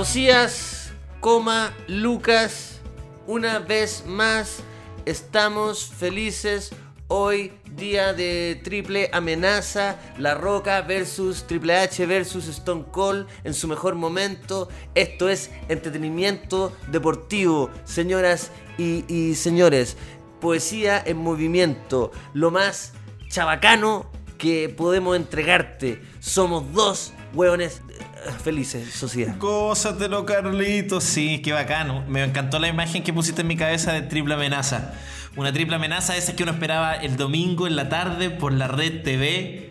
Socias, coma, Lucas, una vez más estamos felices. Hoy, día de triple amenaza, La Roca versus Triple H versus Stone Cold en su mejor momento. Esto es entretenimiento deportivo, señoras y, señores. Poesía en movimiento, lo más chabacano que podemos entregarte. Somos dos hueones felices, sociedad. Gózatelo, Carlitos. Sí, qué bacano. Me encantó la imagen que pusiste en mi cabeza de triple amenaza. Una triple amenaza esa que uno esperaba el domingo en la tarde por la red TV.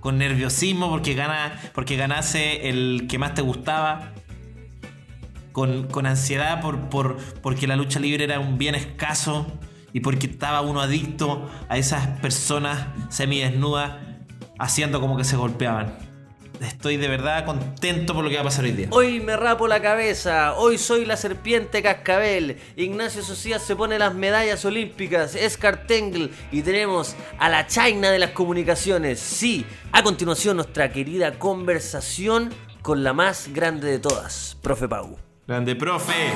Con nerviosismo porque, gana, porque ganase el que más te gustaba. Con, con ansiedad por, por, porque la lucha libre era un bien escaso. Y porque estaba uno adicto a esas personas semidesnudas haciendo como que se golpeaban. Estoy de verdad contento por lo que va a pasar hoy día. Hoy me rapo la cabeza, hoy soy la serpiente cascabel. Ignacio Socias se pone las medallas olímpicas, es Tengle y tenemos a la China de las comunicaciones. Sí, a continuación nuestra querida conversación con la más grande de todas, profe Pau. Grande profe.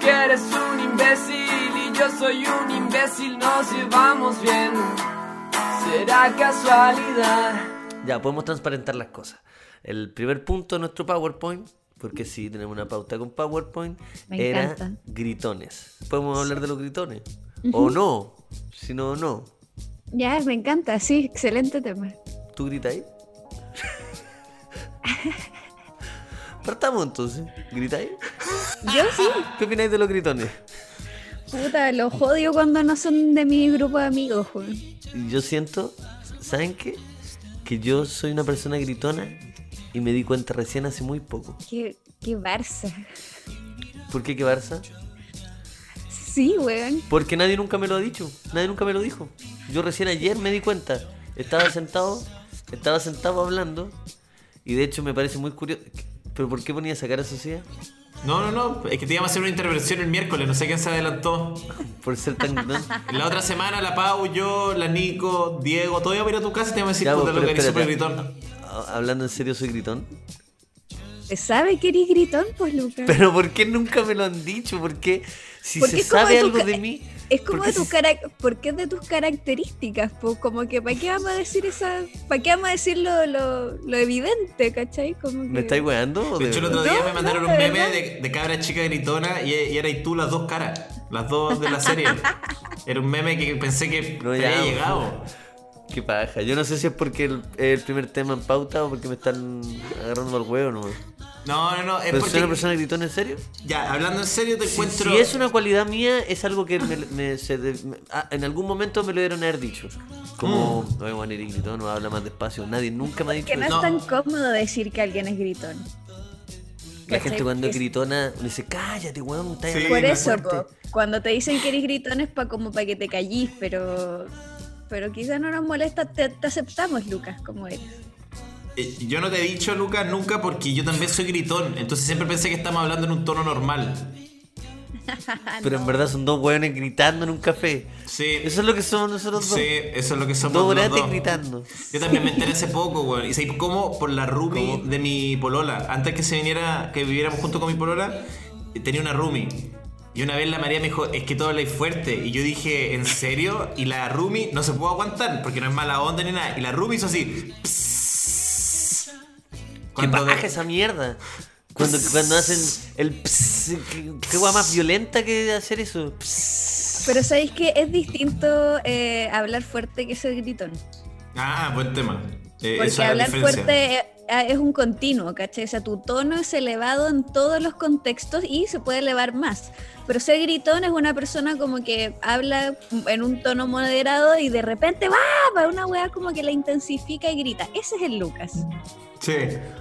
Que eres un imbécil y yo soy un imbécil, nos llevamos bien. Será casualidad. Ya, podemos transparentar las cosas. El primer punto de nuestro PowerPoint, porque sí, tenemos una pauta con PowerPoint, Me era encanta. gritones. ¿Podemos hablar de los gritones? ¿O no? Si no, no. Ya, me encanta, sí, excelente tema. ¿Tú ahí? Partamos entonces. ¿Gritáis? Yo sí, ¿Qué opináis de los gritones? puta, los odio cuando no son de mi grupo de amigos, Yo siento, ¿saben qué? Que yo soy una persona gritona y me di cuenta recién hace muy poco. Qué, qué Barça. ¿Por qué que Barça? Sí, weón. Porque nadie nunca me lo ha dicho. Nadie nunca me lo dijo. Yo recién ayer me di cuenta. Estaba sentado, estaba sentado hablando y de hecho me parece muy curioso. ¿Pero por qué ponía esa cara sociedad? No, no, no. Es que te íbamos a hacer una intervención el miércoles. No sé quién se adelantó. Por ser tan gritón. La otra semana, la Pau, yo, la Nico, Diego, todo iba a ir a tu casa y te íbamos a decir, Ya, puta, lo que eres súper gritón. Ah, Hablando en serio, soy gritón. ¿Sabe que eres gritón, pues, Lucas? Pero ¿por qué nunca me lo han dicho? ¿Por qué si Porque se sabe algo de mí? Es como de tus porque es de tus características, pues como que ¿para qué vamos a decir esa, para qué vamos a decir lo, lo, lo evidente, ¿cachai? Como que... ¿Me estáis weando? De hecho, el otro día No, me mandaron no, un meme de, de cabra chica gritona y, y eras tú las dos caras. Las dos de la serie. Era un meme que pensé que No, te ya, había llegado. Qué paja. Yo no sé si es porque el, el primer tema en pauta o porque me están agarrando al huevo, ¿no? No, no, no. Es ¿Pero soy una porque. persona gritona en serio? Ya, hablando en serio, te Si, encuentro. si es una cualidad mía, es algo que me, me- se de- me- ah, en algún momento me lo dieron a haber dicho. Como, Mm. no Juan Eric gritón, no habla más despacio. Nadie nunca me ha dicho Que no es eso. No. tan cómodo decir que alguien es gritón. La gente cuando es Es- gritona dice, cállate, weón, estás Sí, Por eso, fuerte". po, cuando te dicen que eres gritón es pa, como para que te callís, pero pero quizás no nos molesta, te, te aceptamos, Lucas, como eres. Eh, Yo no te he dicho, Lucas, nunca porque yo también soy gritón. Entonces siempre pensé que estamos hablando en un tono normal. Pero en verdad son dos weones gritando en un café. Sí. Eso es lo que somos nosotros dos. Sí, eso es lo que somos Dos los dos. gritando. Yo también me enteré hace poco, weón. Y sabéis cómo por la roomie de mi polola. Antes que se viniera, que viviéramos junto con mi polola, tenía una roomie. Y una vez la María me dijo, es que todo habláis fuerte. Y yo dije, ¿en serio? Y la roomie no se pudo aguantar, porque no es mala onda ni nada. Y la roomie hizo así. "Psss". ¿Qué Cuando de- paja esa mierda? Cuando, cuando hacen el ps, ¿qué, qué guay más violenta que hacer eso? Ps. Pero sabéis que es distinto eh, hablar fuerte que ser gritón. Ah, buen tema. Eh, Porque esa es la hablar diferencia. fuerte eh, es un continuo, ¿cachai? O sea, tu tono es elevado en todos los contextos y se puede elevar más. Pero ser gritón es una persona como que habla en un tono moderado y de repente va para una weá como que la intensifica y grita. Ese es el Lucas, Sí.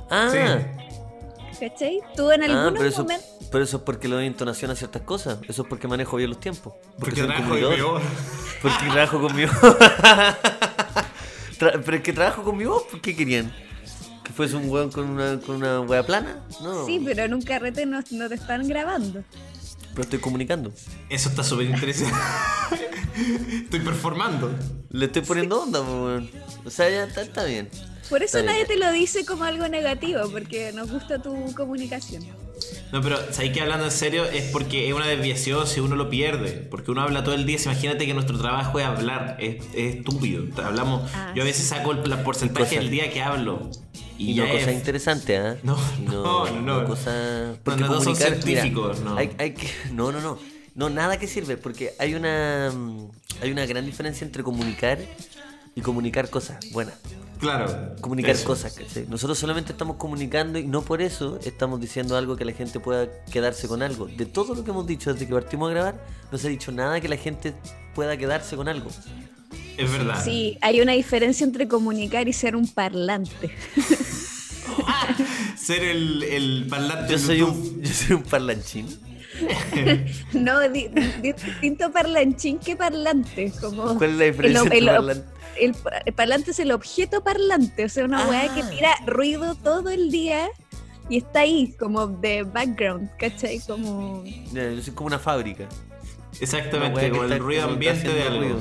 Ah, Sí. ¿cachai? Tú en ah algunos pero, eso, momentos... pero eso es porque le doy entonación a ciertas cosas. Eso es porque manejo bien los tiempos. Porque un trabajo peor. Porque trabajo con mi voz. Tra- pero es que trabajo con mi voz, ¿por qué querían? ¿Que fuese un weón con una, con una wea plana? No. Sí, pero en un carrete no, no te están grabando. pero estoy comunicando. Eso está súper interesante. Estoy performando. Le estoy poniendo onda, weón. O sea, ya está, está bien. Por eso Está bien. nadie te lo dice como algo negativo, porque nos gusta tu comunicación. No, pero ¿sabes que hablando en serio? Es porque es una desviación si uno lo pierde. Porque uno habla todo el día. Imagínate que nuestro trabajo es hablar. Es, es estúpido. Hablamos. Ah, yo a veces saco el, la porcentaje del día que hablo. Y, Y, no cosas es. interesantes, ¿ah? No, Y no, no. cosas. Porque no son comunicar, mira, no. Hay, hay que, no, no, no. No, nada que sirve, porque hay una, mm, hay una gran diferencia entre comunicar y comunicar cosas buenas. Claro. Comunicar eso. cosas, ¿cachai? Nosotros solamente estamos comunicando y no por eso estamos diciendo algo que la gente pueda quedarse con algo. De todo lo que hemos dicho desde que partimos a grabar, no se ha dicho nada que la gente pueda quedarse con algo. Es verdad. Sí, hay una diferencia entre comunicar y ser un parlante. Ser el, el parlante Yo soy un, yo soy un parlanchín. No, di- di- distinto parlanchín que parlante. Como ¿Cuál es la diferencia el- entre el- parlante? el, el parlante es el objeto parlante, o sea, una weá que Ah. tira ruido todo el día y está ahí, como de background, ¿cachai? Como. Soy como una fábrica. Exactamente, como el ruido ambiente de algo. ruido,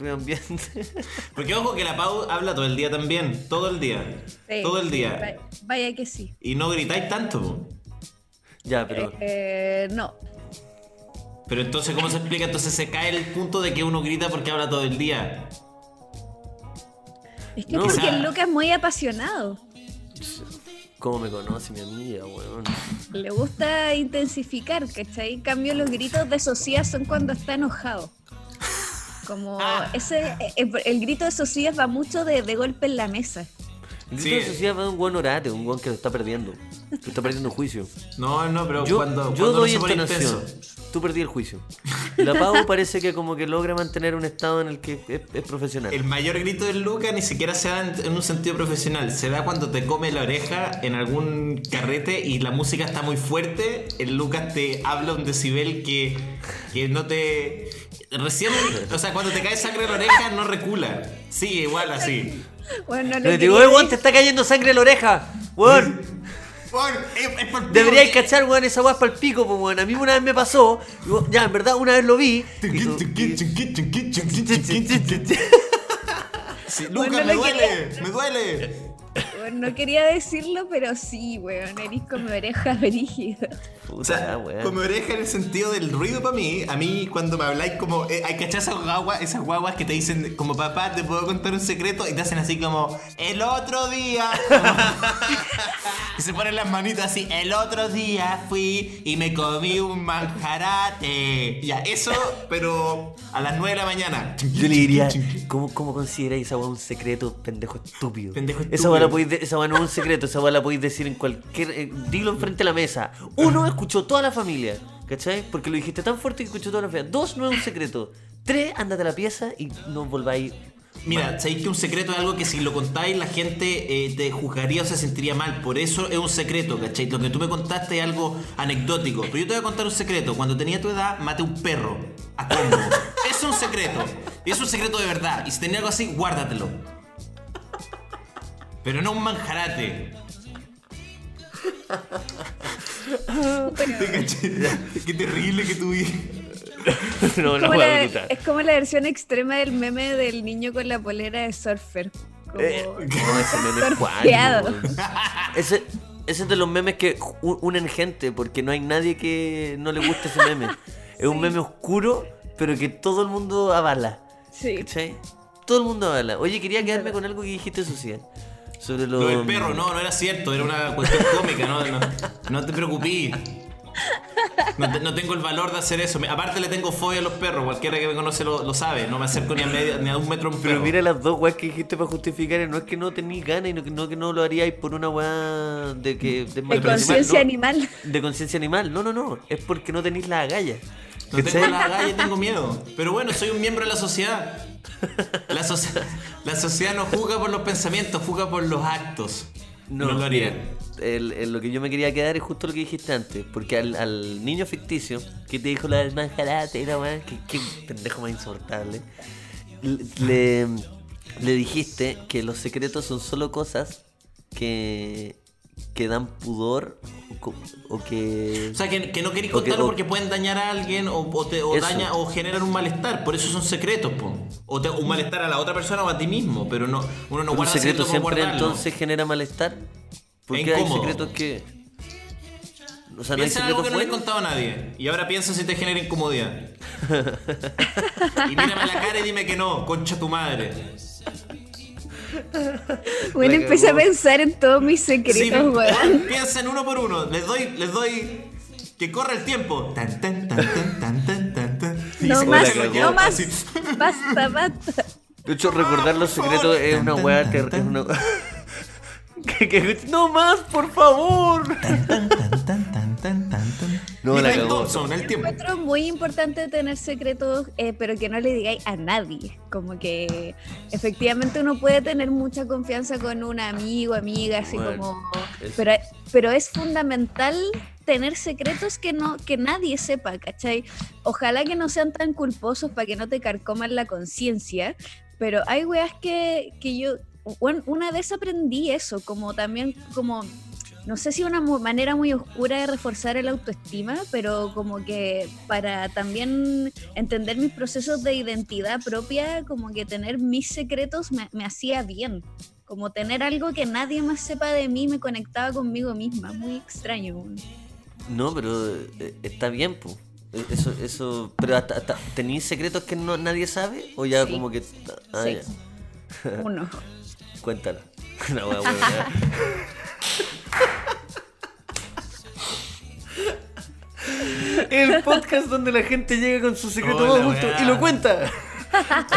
ruido ambiente. Porque ojo que la Pau habla todo el día también. Todo el día. Sí, todo el sí, día. vaya, vaya que sí. Y no gritáis tanto. ya, pero. Eh, no. Pero entonces, ¿cómo se explica? Entonces se cae el punto de que uno grita porque habla todo el día. Es que No, porque o sea- el Lucas es muy apasionado. ¿Cómo me conoce mi amiga, weón? Le gusta intensificar, ¿cachai? En cambio, los gritos de Socias son cuando está enojado. Como Ah. ese, el, el grito de Socias va mucho de, de golpe en la mesa. El Sí. grito de sociedad va de un buen orate, un buen que lo está perdiendo. Que está perdiendo el juicio. No, no, pero Yo, cuando, yo cuando doy pone entonación. intenso. Tú perdí el juicio. La Pau parece que como que logra mantener un estado en el que es, es profesional. El mayor grito del Lucas ni siquiera se da en, en un sentido profesional. Se da cuando te come la oreja en algún carrete y la música está muy fuerte. El Lucas te habla un decibel que, que no te. Recién, o sea, cuando te cae sangre en la oreja no recula. Sigue igual así. Bueno, no Le digo, "Eh, weón, te está cayendo sangre en la oreja. Weón, Bueno, es, es por pico deberíais que- cachar, weón, esa weá para el pico, pues, weón. A mí una vez me pasó. y Ya, en verdad, una vez lo vi. Sí, Bueno, Lucas, me lo duele, me duele. bueno, no quería decirlo, pero sí, weón, eres como oreja brígida. O sea, weón. como oreja en el sentido del ruido para mí, a mí cuando me habláis como, eh, hay cachas esas guaguas, esas guaguas que te dicen como papá, te puedo contar un secreto y te hacen así como, el otro día. y se ponen las manitas así, el otro día fui y me comí un manjarate. Ya, eso, pero a las 9 de la mañana. Yo le diría, ¿cómo, cómo consideráis esa un secreto, pendejo estúpido? Pendejo Esa estúpido. esa weá no es un secreto, esa weá la podéis decir en cualquier. eh, dilo enfrente de la mesa. Uno, escuchó toda la familia, ¿cachai? Porque lo dijiste tan fuerte que escuchó toda la familia. Dos, no es un secreto. Tres, ándate a la pieza y no volváis. Mira, sabéis que un secreto es algo que si lo contáis la gente eh, te juzgaría o se sentiría mal. Por eso es un secreto, ¿cachai? Lo que tú me contaste es algo anecdótico. Pero yo te voy a contar un secreto. Cuando tenía tu edad, maté un perro a combo. es un secreto. Y es un secreto de verdad. Y si tenía algo así, guárdatelo. Pero no un manjarate. ¿Te cachai? Qué terrible que tu hija. no, Como weá la- es como la versión extrema del meme del niño con la polera de surfer. Como Eh, no, ese meme es surfeado. Ese, ese es de los memes que unen gente, porque no hay nadie que no le guste ese meme. Es un meme oscuro, pero que todo el mundo avala. Sí. ¿Cachai? Todo el mundo habla. Oye, quería quedarme con algo que dijiste, Sucia. Sobre lo... Lo del perro, no, no era cierto, era una cuestión cómica, no, no, no te preocupes. No, te- no tengo el valor de hacer eso. Me- Aparte le tengo fobia a los perros, cualquiera que me conoce lo, lo sabe. No me acerco ni a, media- ni a un metro a un perro. Pero mira las dos weas que dijiste para justificar. No es que no tenéis ganas y no, que- no que no lo haríais por una wea de que... De, De conciencia no, animal. De conciencia animal. No, no, no. Es porque no tenéis la agallas. No tengo la galla, tengo miedo. Pero bueno, soy un miembro de la sociedad. La, socia- la sociedad no juzga por los pensamientos, juzga por los actos. No, lo haría. mira, el- el- lo que yo me quería quedar es justo lo que dijiste antes. Porque al, al niño ficticio que te dijo la del manjarate, la weá, que, que pendejo más insoportable, le, le dijiste que los secretos son solo cosas que, que dan pudor o, que... O sea, que, que no queréis que- contarlo porque pueden dañar a alguien o, o te- o daña o generan un malestar. Por eso son secretos, po. O te- un malestar a la otra persona o a ti mismo. Pero no, uno no un guarda secreto secretos por siempre guardarlo. entonces genera malestar. Porque hay secretos que... O sea, no hay Piensa en algo que no le he contado a nadie. Y ahora piensa si te genera incomodidad. y mírame a la cara y dime que no, concha tu madre. Bueno, empecé a pensar en todos mis secretos, Sí, weón. piensa en uno por uno. Les doy, les doy. Que corra el tiempo. Tan, tan, tan, tan, tan, tan, tan, No más, no más. así. Basta, basta. De hecho, recordar los secretos es una weá tan, que tan, es una... que, que- no más, por favor. Tan, tan, tan, tan, tan, tan, No, la. Thompson, el tiempo. Encuentro muy importante tener secretos, eh, pero que no le digáis a nadie. Como que efectivamente uno puede tener mucha confianza con un amigo, amiga, así Bueno, como. es- Pero, pero es fundamental tener secretos que no que nadie sepa, ¿cachai? Ojalá que no sean tan culposos para que no te carcoman la conciencia, pero hay weas que, que yo. un- Una vez aprendí eso, como también como no sé si una manera muy oscura de reforzar el autoestima, pero como que para también entender mis procesos de identidad propia, como que tener mis secretos me, me hacía bien. Como tener algo que nadie más sepa de mí me conectaba conmigo misma. Muy extraño. No, pero eh, está bien, pues. Eso, eso, pero hasta, hasta ¿tenéis secretos que no, nadie sabe? ¿O ya Sí. como que... Ah, Sí. ya. Uno. Cuéntalo. La wea buena. El podcast donde la gente llega con su secreto más oculto y lo cuenta.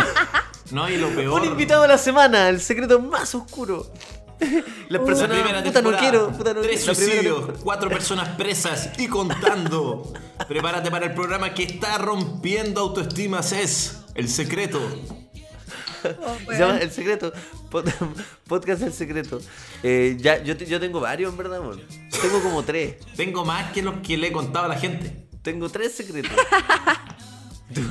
No, y lo peor. Un invitado a la semana, el secreto más oscuro. Las La personas, primera puta no quiero, puta no Tres quiero. La suicidios, cuatro personas presas y contando. Prepárate para el programa que está rompiendo autoestimas. Es El Secreto. Oh, Se llama weón. El Secreto. Pod- Podcast El Secreto. Eh, ya, yo, yo tengo varios, en verdad, amor. Tengo como tres. Tengo más que los que le he contado a la gente. Tengo tres secretos. ¿Tú,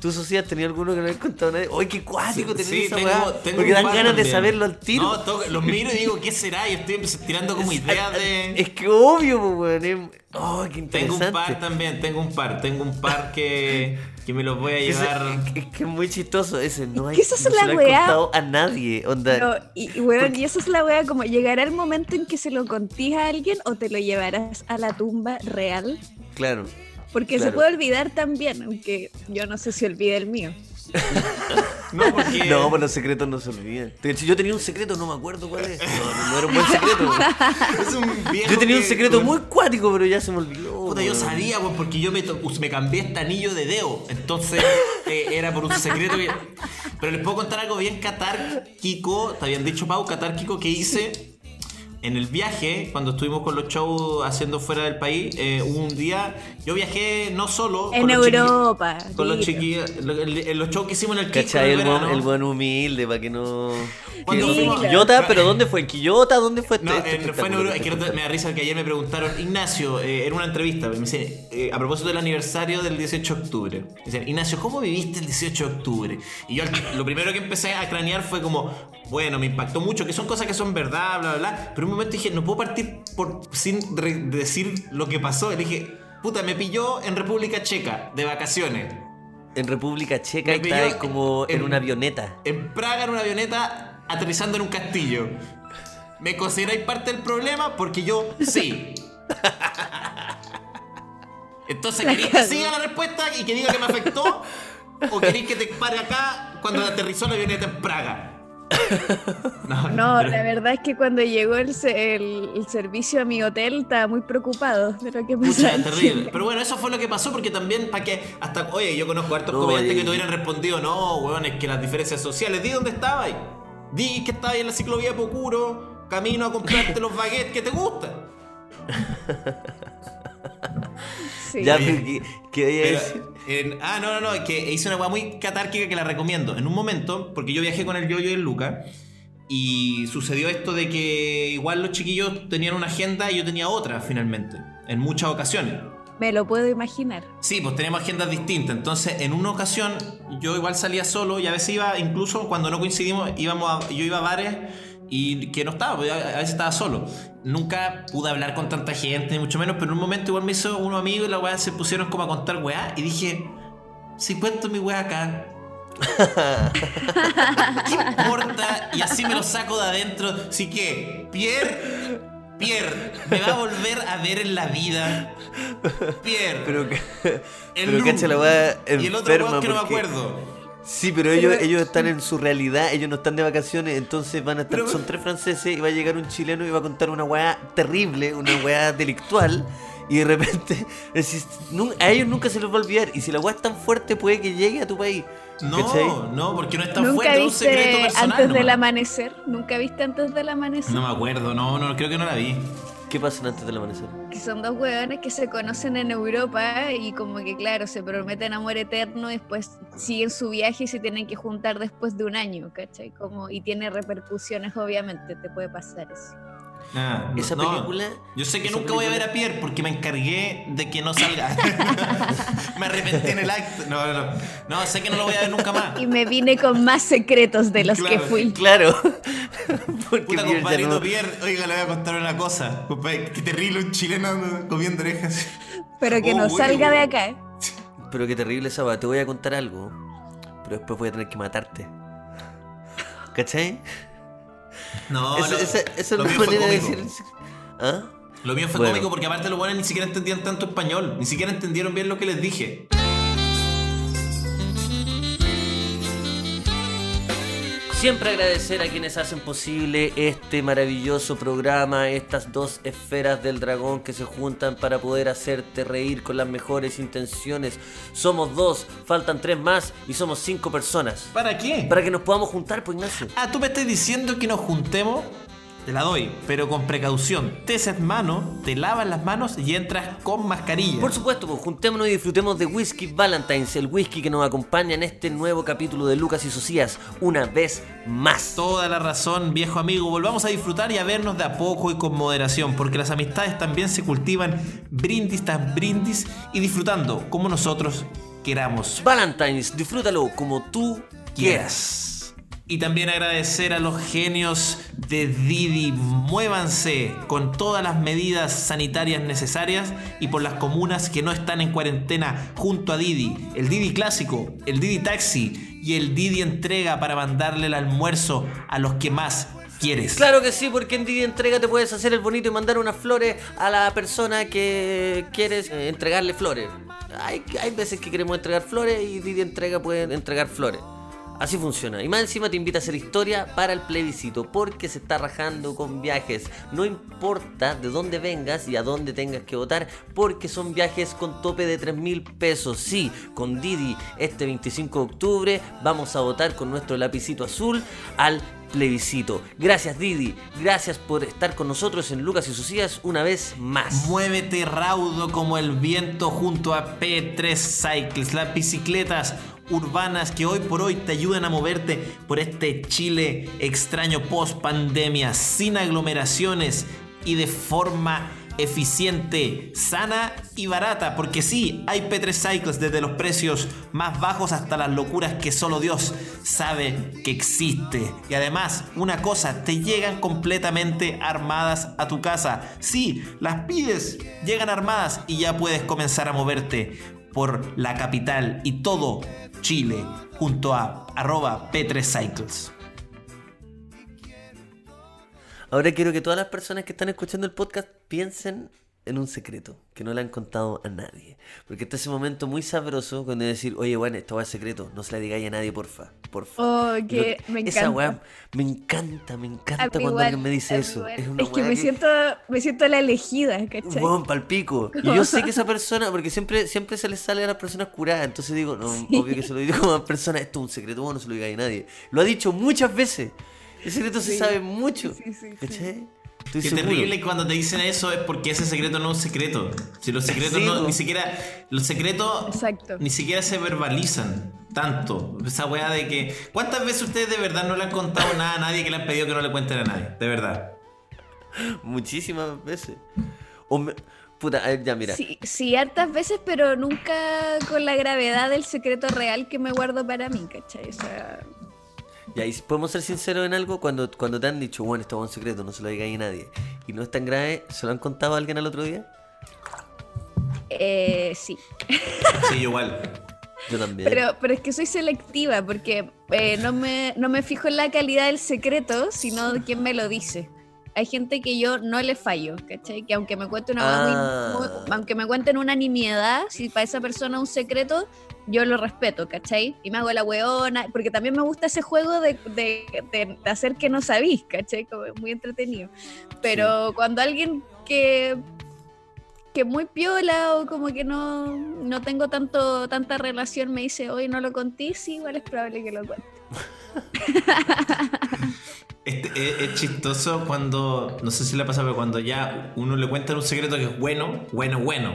tú Socias, tenías alguno que no habías contado a nadie? ¡Ay, qué cuático tenés Sí, esa tengo, tengo Porque dan ganas de saberlo al tiro. No, los miro y digo, ¿qué será? Y estoy tirando como ideas de. Es que obvio, po, weón. ¡Oh, qué Tengo interesante! un par también, tengo un par. Tengo un par que, que me los voy a llevar. es, que- es que es muy chistoso ese. No, hay, que esa es no se la lo he weá. contado a nadie. Onda, Pero, y, weón, y esa es la wea, como llegará el momento en que se lo contís a alguien o te lo llevarás a la tumba real. claro. Porque se puede olvidar también, aunque yo no sé si olvide el mío. No, porque. No, pues los secretos no se olvidan. Yo tenía un secreto, no me acuerdo cuál es. No, no era un buen secreto. es un viejo Yo tenía un secreto muy cuático, pero ya se me olvidó. Puta, yo sabía, pues, porque yo me, cambié este anillo de dedo. Entonces, eh, era por un secreto. que- Pero les puedo contar algo bien catárquico. Te habían dicho, Pau, catárquico que hice en el viaje, cuando estuvimos con los shows haciendo fuera del país. eh, hubo un día, yo viajé no solo. En con los Europa. Con los chiquillos, en los shows que hicimos en el ¿Cachai? El verano. buen, el buen humilde, para que no. Cuando fuimos- en Quillota, pero ¿dónde fue? ¿En Quillota? ¿Dónde fue No, este en- fue en? Europa. es que no te- me da risa que ayer me preguntaron, Ignacio, eh, en una entrevista, me dice, eh, a propósito del aniversario del 18 de octubre. Me Dicen, Ignacio, ¿cómo viviste el 18 de octubre? Y yo lo primero que empecé a cranear fue como, bueno, me impactó mucho, que son cosas que son verdad, bla, bla, bla. Pero momento dije, no puedo partir por, sin decir lo que pasó. Le dije, puta, me pilló en República Checa, de vacaciones. En República Checa Me está como en en- una avioneta. En Praga, en una avioneta, aterrizando en un castillo. ¿Me consideráis parte del problema? Porque yo sí. Entonces, ¿queréis que siga la respuesta y que diga que me afectó? ¿O queréis que te pare acá cuando aterrizó la avioneta en Praga? No, la verdad es que cuando llegó el, se- el- el servicio a mi hotel estaba muy preocupado de lo que en terrible. Pero bueno, eso fue lo que pasó porque también, para que hasta, oye, yo conozco hartos No, comediantes y- que te hubieran respondido, no, weón, es que las diferencias sociales, di dónde estabais. Di que estabais en la ciclovía Pocuro, camino a comprarte los baguettes que te gustan. Sí. Ya, a Pero, decir- en- ah, no, no, no, es que hice una weá muy catárquica que la recomiendo. En un momento, porque yo viajé con el Yoyo y el Luca, y sucedió esto de que igual los chiquillos tenían una agenda y yo tenía otra finalmente, en muchas ocasiones. Me lo puedo imaginar. Sí, pues teníamos agendas distintas. Entonces, en una ocasión, yo igual salía solo y a veces iba, incluso cuando no coincidimos, íbamos a- yo iba a bares y que no estaba, a veces estaba solo. Nunca pude hablar con tanta gente, ni mucho menos, pero en un momento igual me hizo unos amigos y la weá se pusieron como a contar weá y dije, si cuento mi weá acá, ¿qué importa? Y así me lo saco de adentro. Así que, Pierre, Pierre, me va a volver a ver en la vida. Pierre. Pero, que- el pero cacha la weá Y el otro weón que no me acuerdo. Sí, pero ellos, ellos están en su realidad, ellos no están de vacaciones, entonces van a estar, Pero- son tres franceses y va a llegar un chileno y va a contar una weá terrible, una weá delictual, y de repente decís, "Nu- a ellos nunca se les va a olvidar, y si la weá es tan fuerte puede que llegue a tu país. ¿cachai? No, no, porque no es tan ¿Nunca fuerte, es un secreto viste personal. antes del amanecer? ¿Nunca viste antes del amanecer? No me acuerdo, no, no, creo que no la vi. ¿Qué pasa antes del amanecer? Que son dos hueones que se conocen en Europa y como que claro, se prometen amor eterno, después siguen su viaje y se tienen que juntar después de un año, ¿cachai? Como, y tiene repercusiones, obviamente, te puede pasar eso. Ah, Esa no. película- Yo sé que nunca voy a ver a Pierre porque me encargué de que no salga. me arrepentí en el acto. No, no, no. No, sé que no lo voy a ver nunca más. Y me vine con más secretos de los que fui. Claro, porque Puta compadrito no- Pierre, oiga, le voy a contar una cosa. Compadre, qué terrible un chileno comiendo orejas. Pero que Oh, no bueno, salga de acá. ¿eh? Pero qué terrible esa weá, te voy a contar algo, pero después voy a tener que matarte. ¿Cachai? No, Esa- lo- esa, esa es lo una mío fue manera de cómico. decir... ¿Ah? Lo mío fue Bueno. cómico porque aparte los buenos ni siquiera entendían tanto español. Ni siquiera entendieron bien lo que les dije. Siempre agradecer a quienes hacen posible este maravilloso programa, estas dos esferas del dragón que se juntan para poder hacerte reír con las mejores intenciones. Somos dos, faltan tres más y somos cinco personas. ¿Para qué? Para que nos podamos juntar, pues Ignacio. Ah, tú me estás diciendo que nos juntemos. Te la doy, pero con precaución. Te haces mano, te lavas las manos y entras con mascarilla. Por supuesto, pues juntémonos y disfrutemos de Whisky Valentine's, el whisky que nos acompaña en este nuevo capítulo de Lucas y Socias, una vez más. Toda la razón, viejo amigo. Volvamos a disfrutar y a vernos de a poco y con moderación, porque las amistades también se cultivan brindis tras brindis y disfrutando como nosotros queramos. Valentine's, disfrútalo como tú quieras. quieras. Y también agradecer a los genios de Didi. Muévanse con todas las medidas sanitarias necesarias y por las comunas que no están en cuarentena junto a Didi. El Didi clásico, el Didi taxi y el Didi entrega para mandarle el almuerzo a los que más quieres. Claro que sí, porque en Didi Entrega te puedes hacer el bonito y mandar unas flores a la persona que quieres eh, entregarle flores. Hay, hay veces que queremos entregar flores y Didi Entrega puede entregar flores. Así funciona. Y más encima te invita a hacer historia para el plebiscito, porque se está rajando con viajes. No importa de dónde vengas y a dónde tengas que votar, porque son viajes con tope de 3 mil pesos. Sí, con Didi este 25 de octubre vamos a votar con nuestro lapicito azul al plebiscito. Gracias Didi, gracias por estar con nosotros en Lucas y Socias una vez más. Muévete raudo como el viento junto a P3 Cycles, las bicicletas urbanas que hoy por hoy te ayudan a moverte por este Chile extraño post pandemia, sin aglomeraciones y de forma eficiente, sana y barata, porque sí, hay P3 Cycles desde los precios más bajos hasta las locuras que solo Dios sabe que existe. Y además, una cosa, te llegan completamente armadas a tu casa. Sí, las pides, llegan armadas y ya puedes comenzar a moverte por la capital y todo Chile junto a arroba P3 Cycles. Ahora quiero que todas las personas que están escuchando el podcast piensen en un secreto que no le han contado a nadie. Porque está ese momento muy sabroso cuando decir, oye, bueno, esto va a secreto, no se la digáis a nadie, porfa, porfa. Oh, que Lo- me Esa encanta. weá me encanta, me encanta cuando igual, alguien me dice eso. Es, una Es que me siento, me siento la elegida, ¿cachai? Weón, palpico. Y yo sé que esa persona, porque siempre, siempre se les sale a las personas curadas, entonces digo, no, obvio que se lo digo como a persona, esto es un secreto, vos no se lo digáis a nadie. Lo ha dicho muchas veces. El secreto se Sí. sabe mucho. Sí, sí, sí. ¿Cachai? Estoy Qué seguro. terrible cuando te dicen eso es porque ese secreto no es un secreto. Si los secretos Sí, no, ni siquiera los secretos Exacto. ni siquiera se verbalizan tanto. Esa weá de que ¿cuántas veces ustedes de verdad no le han contado nada a nadie que le han pedido que no le cuenten a nadie? De verdad. Muchísimas veces. O me- Puta, a ver, ya mira. Sí, sí, hartas veces, pero nunca con la gravedad del secreto real que me guardo para mí, ¿cachai? O sea, Y ahí podemos ser sinceros en algo cuando, cuando te han dicho, bueno, esto es un secreto, no se lo diga a nadie. Y no es tan grave, ¿se lo han contado a alguien al otro día? Eh, sí. Sí, igual. Yo también. Pero, pero es que soy selectiva porque eh, no, me, no me fijo en la calidad del secreto, sino de quién me lo dice. Hay gente que yo no le fallo, ¿cachai? Que aunque me cuente una muy- Ah. muy- aunque me cuenten una nimiedad, si para esa persona un secreto, yo lo respeto, ¿cachai? Y me hago la weona, porque también me gusta ese juego de, de- de- de hacer que no sabís, ¿cachai? Como es muy entretenido. Pero cuando alguien que que muy piola o como que no, no tengo tanto tanta relación me dice, hoy no lo conté, sí, igual es probable que lo cuente. Este, es, es chistoso cuando, no sé si le pasa, pero cuando ya uno le cuenta un secreto que es bueno, bueno, bueno.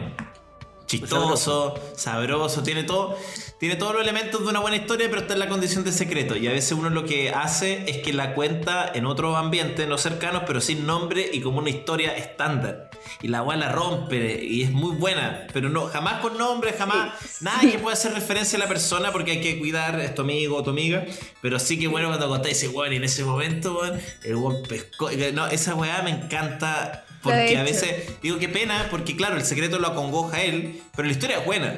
Chistoso, sabroso, tiene todo, tiene todos los elementos de una buena historia, pero está en la condición de secreto. Y a veces uno lo que hace es que la cuenta en otros ambientes, no cercanos, pero sin nombre y como una historia estándar. Y la weá la rompe y es muy buena, pero no, jamás con nombre, jamás, nada que pueda hacer referencia a la persona porque hay que cuidar a tu amigo o tu amiga. Pero sí que bueno cuando contáis ese weón y en ese momento, weón, el weón pescó. No, esa weá me encanta porque a veces digo qué pena, porque claro, el secreto lo acongoja a él, pero la historia es buena.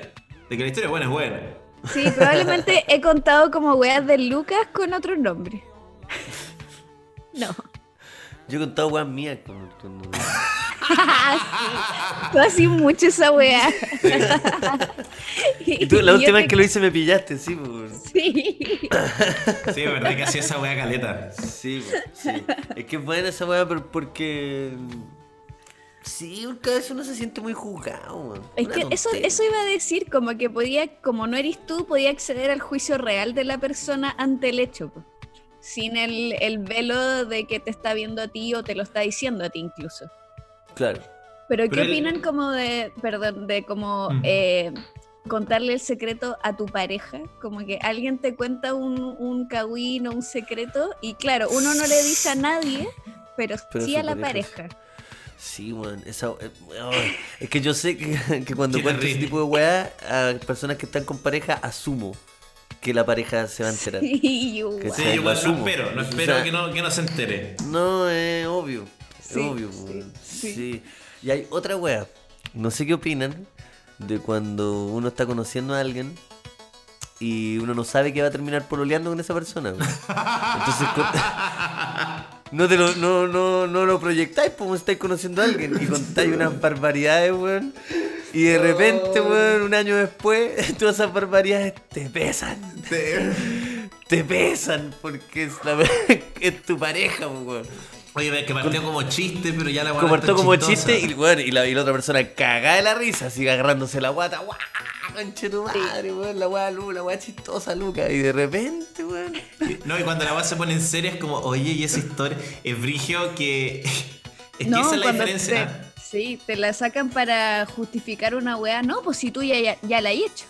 De que la historia es buena es buena. Sí, probablemente he contado como weas de Lucas con otro nombre. No. Yo he contado weas mías con, con- Tú así mucho esa wea. Y tú, la última te- vez que lo hice me pillaste, sí, pues. Sí. Sí, es verdad que hacía esa weá caleta. Sí, pues, sí. Es que es buena esa pero porque. Sí, porque a veces uno se siente muy juzgado. Es que eso, eso iba a decir, como que podía, como no eres tú, podía acceder al juicio real de la persona ante el hecho, po. sin el, el velo de que te está viendo a ti o te lo está diciendo a ti incluso. Claro. Pero, ¿qué Pero el- opinan como de, perdón, de como eh, contarle el secreto a tu pareja? Como que alguien te cuenta un, un cagüín o un secreto y claro, uno no le dice a nadie, pero, Pero sí a la pareja. pareja. Sí, weón. Esa, eh, oh, es que yo sé que, que cuando cuento ese tipo de weá, a personas que están con pareja, asumo que la pareja se va a enterar. Sí. Que Sí, igual lo no asumo. espero, no O espero sea, que, no, que no se entere. No, es obvio. Sí, obvio, sí, weón. sí. Sí. Y hay otra wea. No sé qué opinan de cuando uno está conociendo a alguien y uno no sabe que va a terminar pololeando con esa persona. weón. Entonces, no, te lo, no, no, no lo proyectáis como estáis conociendo a alguien y contáis unas barbaridades, weón. Y de repente, weón, un año después, todas esas barbaridades te pesan. Te pesan porque es, la, es tu pareja, weón. Oye, que partió como chiste, pero ya la está partió como chistosa. chiste y, weón, y, la, y la otra persona cagada de la risa, sigue agarrándose la guata. ¡Guau! Conche tu madre, weón, la weá Lu, la weá chistosa, Luca. Y de repente, weón. No, y cuando la weá se pone en serio es como, oye, y esa historia es brigio que. Es que No, esa es la cuando diferencia. te- sí, te la sacan para justificar una weá. No, pues si tú ya, ya, ya la has hecho.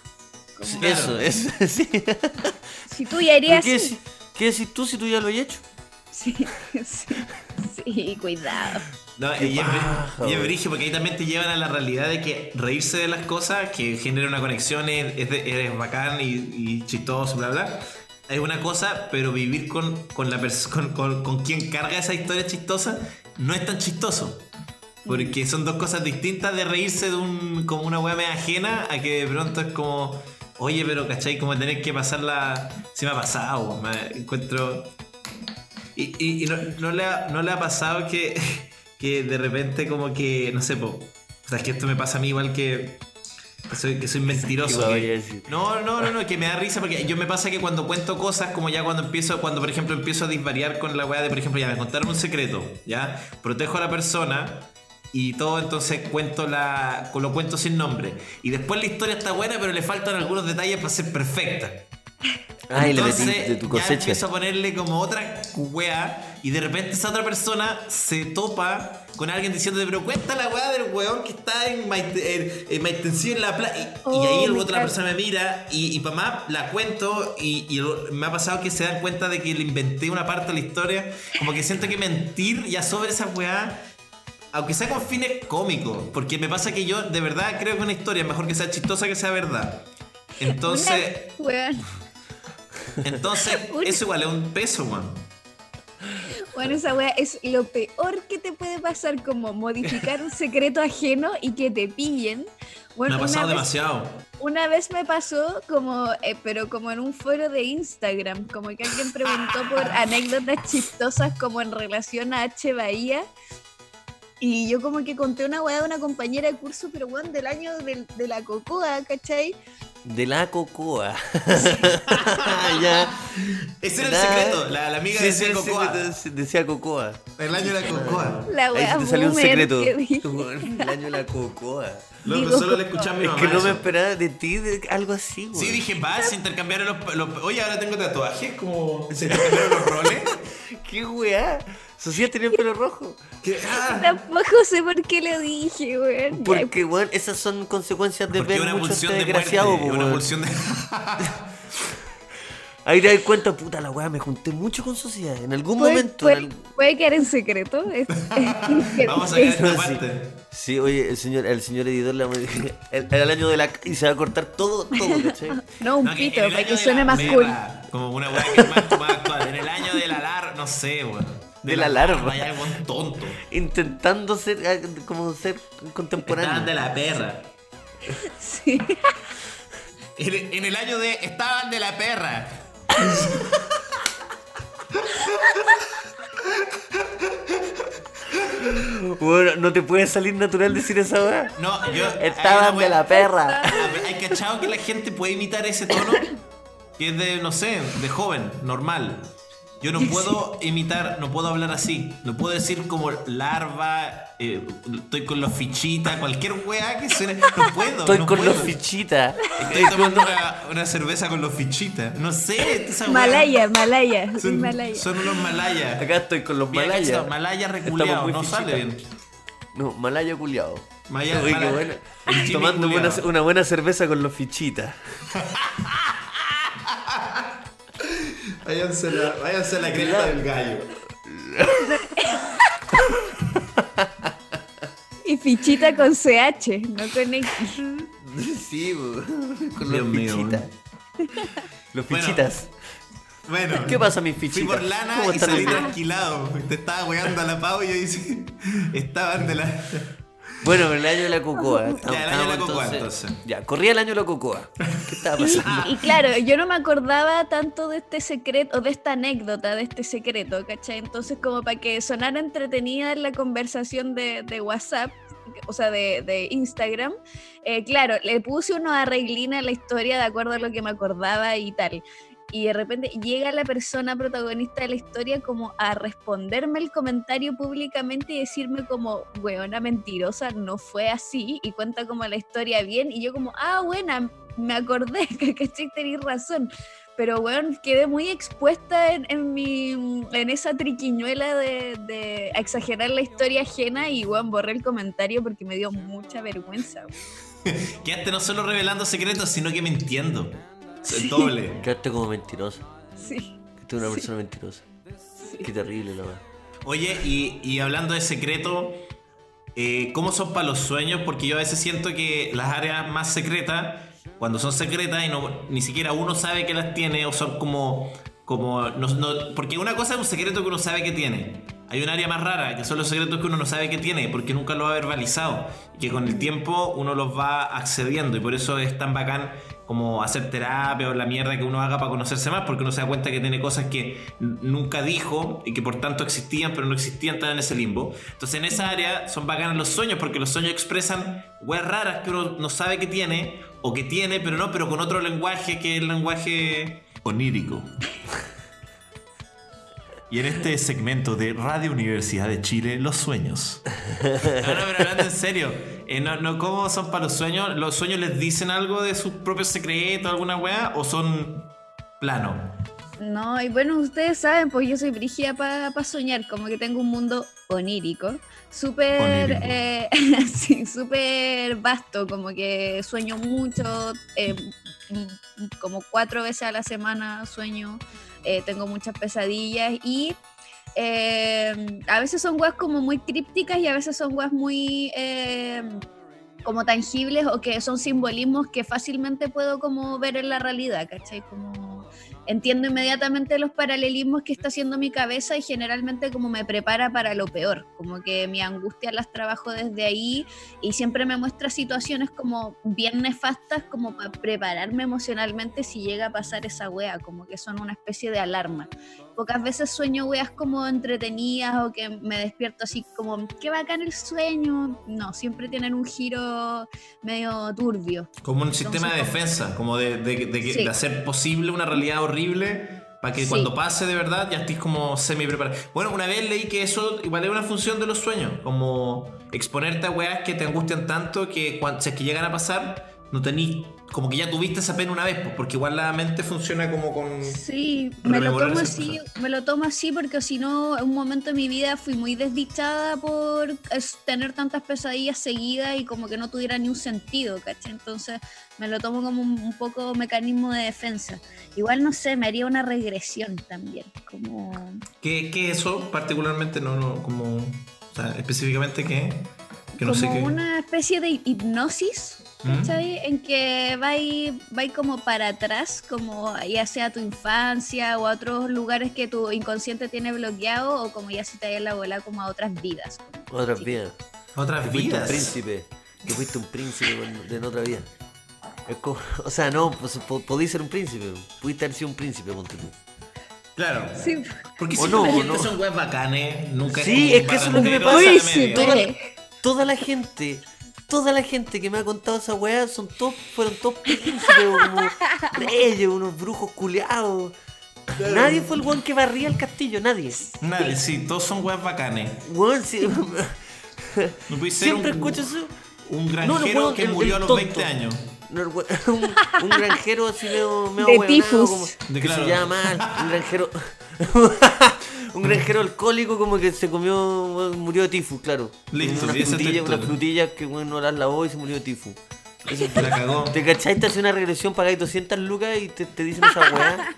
Como- Claro. Eso, eso, sí. Si tú ya ¿Pero irías ¿Qué, así. decís- ¿Qué decís tú si tú ya lo has hecho? Sí, sí, sí, cuidado. No, Qué y es, y brigio porque ahí también te llevan a la realidad de que reírse de las cosas, que genera una conexión, es, es de- es bacán y, y chistoso, bla, bla. Es una cosa, pero vivir con, con la con, con, con quien carga esa historia chistosa no es tan chistoso. Porque son dos cosas distintas de reírse de un como una weá media ajena a que de pronto es como, oye, pero ¿cachai? Como tener que pasarla. Se me ha pasado, me encuentro. Y, y- y no, no le ha, no le ha pasado que, que de repente como que, no sé, po, o sea, es que esto me pasa a mí igual que, que soy, que soy mentiroso. ¿Qué que- no, no, no, no, que me da risa porque yo me pasa que cuando cuento cosas, como ya cuando empiezo, cuando por ejemplo empiezo a disvariar con la weá de, por ejemplo, ya me contaron un secreto, ya, protejo a la persona y todo, entonces cuento la, lo cuento sin nombre. Y después la historia está buena, pero le faltan algunos detalles para ser perfecta. Le Entonces, metí de tu ya empiezo a ponerle como otra weá y de repente esa otra persona se topa con alguien diciéndote, pero cuenta la weá del weón que está en Maite- en- en Maitencillo en la playa. Y, y Oh, ahí la otra persona me mira y, y para más la cuento y, me ha pasado que se dan cuenta de que le inventé una parte de la historia. Como que siento que mentir ya sobre esa weá. Aunque sea con fines cómicos, porque me pasa que yo de verdad creo que una historia es mejor que sea chistosa que sea verdad. Entonces. Entonces, eso igual es un peso, weón. Bueno, esa wea es lo peor que te puede pasar, como modificar un secreto ajeno y que te pillen. Bueno, Me ha una pasado vez- demasiado. Una vez me pasó como, eh, pero como en un foro de Instagram, como que alguien preguntó por anécdotas chistosas como en relación a H. Bahía. Y yo como que conté una weá de una compañera de curso, pero weón, del año del- de la cocoa, ¿cachai? De la cocoa. ya. Ese era el secreto. La, la amiga Sí, decía sí, Cocoa. sí, decía cocoa. El año de la Cocoa. La Ahí se te salió un secreto. El año de la cocoa. Loco, Digo, solo le escuché a mi Es mamá. que no me esperaba de ti de algo así, güey. Sí, dije, vas a intercambiar los, los- Oye, ahora tengo tatuajes, como. ¿Se intercambiaron los roles? ¿Qué weá? Sofía tenía el pelo rojo. ¿Qué? Ah, Tampoco sé por qué lo dije, weón. Porque, weón, esas son consecuencias de porque ver mucho este de desgraciado, muerte, una pulsión de... Ahí te das cuenta, puta la weá, me junté mucho con Sociedad. En algún puede, momento. puede- en al- puede quedar en secreto. es- Vamos a ver esta Sí. parte. Sí, oye, el señor, el señor editor le era el año de la. y se va a cortar todo, todo, ¿cachai? No, un No, pito, para que suene más cool. Como una weá que es más, más actual. En el año de la larva, no sé, weón. De la larva. Hay algo tonto. Intentando ser ah, como ser Estaban contemporáneo. de la perra. Sí. En, en el año de. Estaban de la perra. Bueno, no te puede salir natural decir esa weá. No, yo. Estaban de la perra. Hay cachado que la gente puede imitar ese tono. Que es de, no sé, de joven, normal. Yo no puedo imitar, no puedo hablar así. No puedo decir como larva, eh, estoy con los fichitas, cualquier weá que suene. No puedo. Estoy no con puedo. los fichitas. Estoy tomando una, una cerveza con los fichitas. No sé, esa. Malaya, Malaya, Son, Malaya. son unos malayas. Acá estoy con los malayas. Malaya reculeado, no sale bien. No, malaya culiado. Maya- Oye, qué mala- buena. el Jimmy Tomando buena- una buena cerveza con los fichitas. Váyanse la, váyanse a la cresta del gallo. Y fichita con CH, no con X. Sí, con Dios los mío, fichitas. Los fichitas. Bueno. ¿Qué pasa, mis Fui fichitas? por lana ¿Cómo y salí tranquilado. Te estaba weando a la pavo y yo dice, estaban de la... Bueno, el año de la cocoa. Ya, el año de la cocoa, entonces. Ya, corría el año de la cocoa. ¿Qué estaba pasando? y claro, yo no me acordaba tanto de este secreto, o de esta anécdota, de este secreto, ¿cachai? Entonces, como para que sonara entretenida en la conversación de, de WhatsApp, o sea, de, de Instagram, eh, claro, le puse unos arreglines a la historia de acuerdo a lo que me acordaba y tal. Y de repente llega la persona protagonista de la historia como a responderme el comentario públicamente y decirme como, weona mentirosa, no fue así, y cuenta como la historia bien, y yo como, ah, buena, me acordé, que ¿cachai? Tenéis razón. Pero weón, quedé muy expuesta en, en mi en esa triquiñuela de, de exagerar la historia ajena y weón, borré el comentario porque me dio mucha vergüenza. Quedaste no solo revelando secretos, sino que mintiendo. Sí. El doble. Quedaste como mentirosa. Sí. Quedaste una persona mentirosa. Qué terrible la verdad. Oye, y, y hablando de secreto, eh, ¿cómo son para los sueños? Porque yo a veces siento que las áreas más secretas, cuando son secretas y no, ni siquiera uno sabe que las tiene, o son como. como no- no- porque una cosa es un secreto que uno sabe que tiene. Hay un área más rara, que son los secretos que uno no sabe que tiene, porque nunca lo ha verbalizado. Y que con el tiempo uno los va accediendo. Y por eso es tan bacán como hacer terapia o la mierda que uno haga para conocerse más, porque uno se da cuenta que tiene cosas que nunca dijo y que por tanto existían, pero no existían, están en ese limbo. Entonces en esa área son bacanas los sueños, porque los sueños expresan weas raras que uno no sabe que tiene, o que tiene, pero no, pero con otro lenguaje que es el lenguaje onírico. Y en este segmento de Radio Universidad de Chile, los sueños. No, no, pero hablando en serio, eh, no, no, ¿cómo son para los sueños? ¿Los sueños les dicen algo de sus propios secretos, alguna weá? ¿O son plano? No, y bueno, ustedes saben, pues yo soy brígida para soñar, como que tengo un mundo onírico, súper, eh, sí, súper vasto, como que sueño mucho, eh, como cuatro veces a la semana sueño, eh, tengo muchas pesadillas y eh, a veces son weas como muy crípticas y a veces son weas muy... eh, como tangibles o que son simbolismos que fácilmente puedo como ver en la realidad, ¿cachai? Como entiendo inmediatamente los paralelismos que está haciendo mi cabeza y generalmente como me prepara para lo peor, como que mi angustia las trabajo desde ahí y siempre me muestra situaciones como bien nefastas como para prepararme emocionalmente si llega a pasar esa wea, como que son una especie de alarma. Pocas veces sueño weas como entretenidas o que me despierto así como, qué bacán el sueño. No, siempre tienen un giro medio turbio. Como un sistema de Entonces, defensa, como de, de- de Sí. de hacer posible una realidad horrible para que Sí. cuando pase de verdad ya estés como semi preparado. Bueno, una vez leí que eso igual es una función de los sueños, como exponerte a weas que te angustian tanto que cuando, si es que llegan a pasar, no tenís, como que ya tuviste esa pena una vez, pues, porque igual la mente funciona como con... Sí, me lo tomo así, me lo tomo así porque si no, en un momento de mi vida fui muy desdichada por tener tantas pesadillas seguidas y como que no tuviera ni un sentido, ¿cachai? Entonces me lo tomo como un, un poco mecanismo de defensa. Igual no sé, me haría una regresión también, como ¿Qué, qué eso particularmente? No, no, como... O sea, específicamente qué? Que no como sé qué... una especie de hipnosis, ¿Mm? ¿cachai? En que vais vais como para atrás, como ya sea tu infancia o a otros lugares que tu inconsciente tiene bloqueado, o como ya si te hay en la bola como a otras vidas. Otras Sí. vidas. Otras Que fuiste un vidas. príncipe. Que fuiste un príncipe en, en otra vida. Es como- o sea, no, pues, po- podís ser un príncipe. Pudiste haber sido un príncipe, ponte tú. Claro. Sí, Porque O si no, la o gente no. son weas bacanes, nunca Sí, es que eso es lo que me pasa. toda la gente, toda la gente que me ha contado esa weá son todos, fueron todos príncipes, como reyes, unos brujos culeados. Nadie fue el weón que barría el castillo, nadie. Nadie, sí, todos son weas bacanes. Weón, sí, No siempre un, escucho eso. un granjero no, weón, que el- murió el a los tonto. 20 años. No, un, un granjero así medio, medio De tifus. como De que claro. se llama mal, un granjero un granjero alcohólico como que se comió murió de tifus, claro. Listo, historia. frutillas que bueno, no las lavó y se murió de tifus. Eso fue. La cagó. ¿Te cachai? Te hace una regresión, pagáis 200 lucas y te, te dicen esa weá.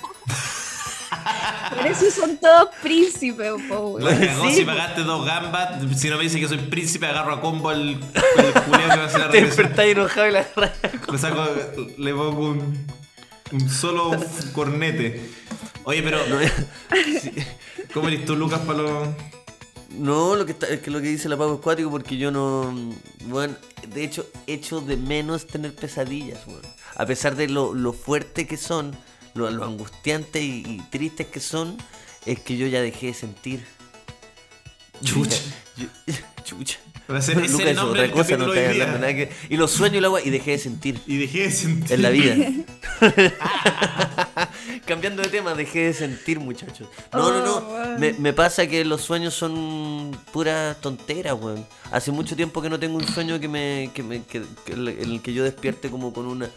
por eso son todos príncipes, po, weón. La cagó Sí, si pagaste dos gambas. Si no me dice que soy príncipe, agarro a combo al, al culiao que va a hacer la Te despertáis enojado y la raya. Le saco, le pongo un, un solo cornete. Oye, pero. ¿Cómo eres tú, Lucas, para los.? No, lo que está, es que lo que dice la Pago es cuático porque yo no. Bueno, de hecho, echo de menos tener pesadillas, weón. A pesar de lo, lo fuerte que son, lo, lo angustiantes y, y tristes que son, es que yo ya dejé de sentir. Chucha. Chucha. Ese Lucas el es nombre otra cosa, no te nada que. Y lo sueño y lo agua y dejé de sentir. Y dejé de sentir. En la vida. Cambiando de tema, dejé de sentir, muchachos. No, no, Oh, no. weón. Me, me pasa que los sueños son pura tontera, weón. Hace mucho tiempo que no tengo un sueño que me. que me. que, que- en el que yo despierte como con una.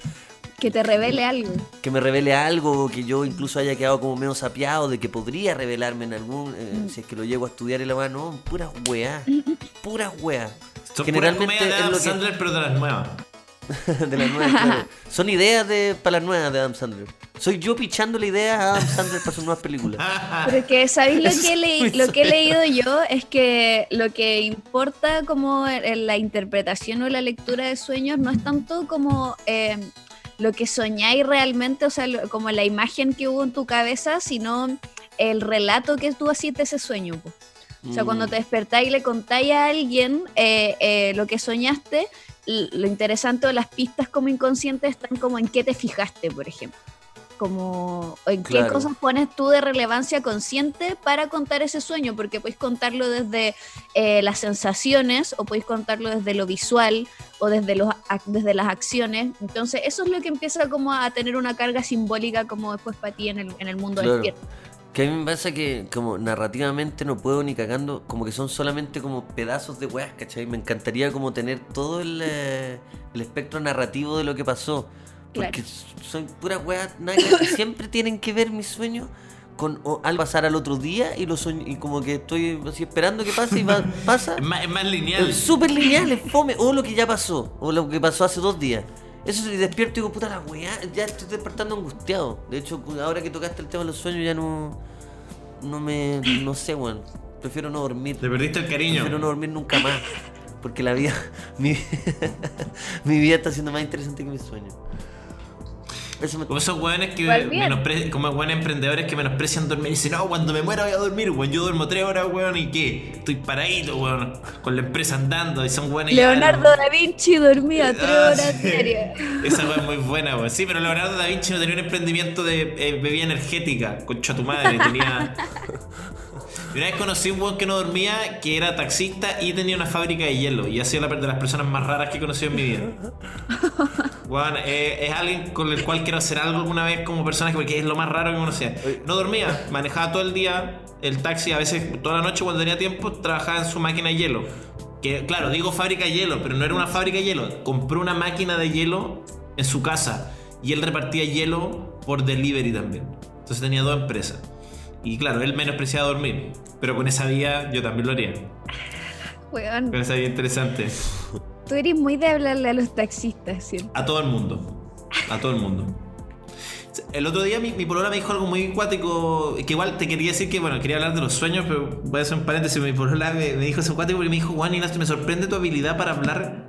Que te revele algo. que me revele algo, que yo incluso haya quedado como medio sapiado, de que podría revelarme en algún. eh, si es que lo llego a estudiar y la weá, no, puras weá. Puras weá. Son Generalmente Generalmente de es lo que- Sandler, pero de las nuevas. de las nuevas, claro. Son ideas de, para las nuevas de Adam Sandler. Soy yo pichando ideas a Adam Sandler para sus nuevas películas. Pero que, ¿sabéis lo que, muy lo que he leído yo? Es que lo que importa como en- la interpretación o la lectura de sueños no es tanto como eh, lo que soñáis realmente, o sea, lo- como la imagen que hubo en tu cabeza, sino el relato que tú hacías de ese sueño. po. O sea, cuando Mm. te despertáis y le contáis a alguien eh, eh, lo que soñaste, lo interesante de las pistas como inconscientes están como en qué te fijaste, por ejemplo. Como en qué cosas pones tú de relevancia consciente para contar ese sueño, porque podéis contarlo desde eh, las sensaciones o podéis contarlo desde lo visual o desde, los, desde las acciones. Entonces, eso es lo que empieza como a tener una carga simbólica como después para ti en el, en el mundo Claro. despierto. Que a mí me pasa que como narrativamente no puedo ni cagando, como que son solamente como pedazos de weas, ¿cachai? Me encantaría como tener todo el, eh, el espectro narrativo de lo que pasó. Porque Claro. son puras weas, nada que ver, siempre tienen que ver mis sueños con o, al pasar al otro día y lo soñ- y como que estoy así esperando que pase y va, pasa. Es más, es más lineal. Es súper lineal, es fome. O lo que ya pasó, o lo que pasó hace dos días. Eso y despierto y digo, puta la weá, ya estoy despertando angustiado. De hecho, ahora que tocaste el tema de los sueños, ya no. No me. No sé, weón. Prefiero no dormir. Le perdiste el cariño. Prefiero no dormir nunca más. Porque la vida. Mi, mi vida está siendo más interesante que mis sueños. Eso me- Como esos weones que Igual bien. menospre- como buenos emprendedores que menosprecian dormir y dicen, no, cuando me muera voy a dormir, weón. Yo duermo tres horas, weón, y qué? Estoy paradito, weón, con la empresa andando y son weones. ya, Leonardo da Vinci dormía tres Ah, horas sí. diarias. Esa weón es muy buena, weón. Sí, pero Leonardo da Vinci no tenía un emprendimiento de eh, bebida energética, concha tu madre, tenía. Y Una vez conocí un weón que no dormía, que era taxista y tenía una fábrica de hielo. Y ha sido la de las personas más raras que he conocido en mi vida. Weón, eh, es alguien con el cual quiero hacer algo alguna vez como personaje porque es lo más raro que conocía. No dormía, manejaba todo el día el taxi, a veces toda la noche cuando tenía tiempo trabajaba en su máquina de hielo. Que claro, digo fábrica de hielo, pero no era una fábrica de hielo. Compró una máquina de hielo en su casa y él repartía hielo por delivery también. Entonces tenía dos empresas. Y claro, él menospreciaba dormir. Pero con esa vía yo también lo haría. Weón, Con esa vía interesante. tú eres muy de hablarle a los taxistas, ¿cierto? A todo el mundo. A todo el mundo. El otro día mi, mi polola me dijo algo muy cuático, que igual te quería decir que, bueno, quería hablar de los sueños, pero voy a hacer un paréntesis. Mi polola me, me dijo eso cuático porque me dijo, Juan Ignacio, me sorprende tu habilidad para hablar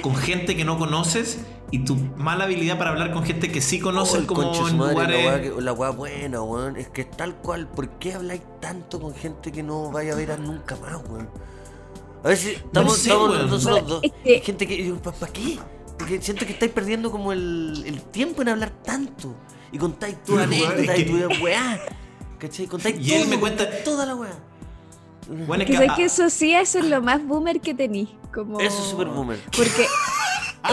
con gente que no conoces y tu mala habilidad para hablar con gente que sí conoces Oh, el como en madre, lugares... La weá, buena, weón. Es que es tal cual. ¿Por qué habláis tanto con gente que no vaya a ver a nunca más, weón? A ver si estamos, sé, estamos weón. nosotros dos. Es que- Gente que. ¿Para qué? Porque siento que estáis perdiendo como el, el tiempo en hablar tanto. Y contáis tu anécdota y que- tu weá. ¿Cachai? Contáis Y él todo, me cuenta- contáis toda la weá. Bueno, es Que que, sabes que eso sí, eso es lo más boomer que tení. Como... Eso es super boomer. Porque,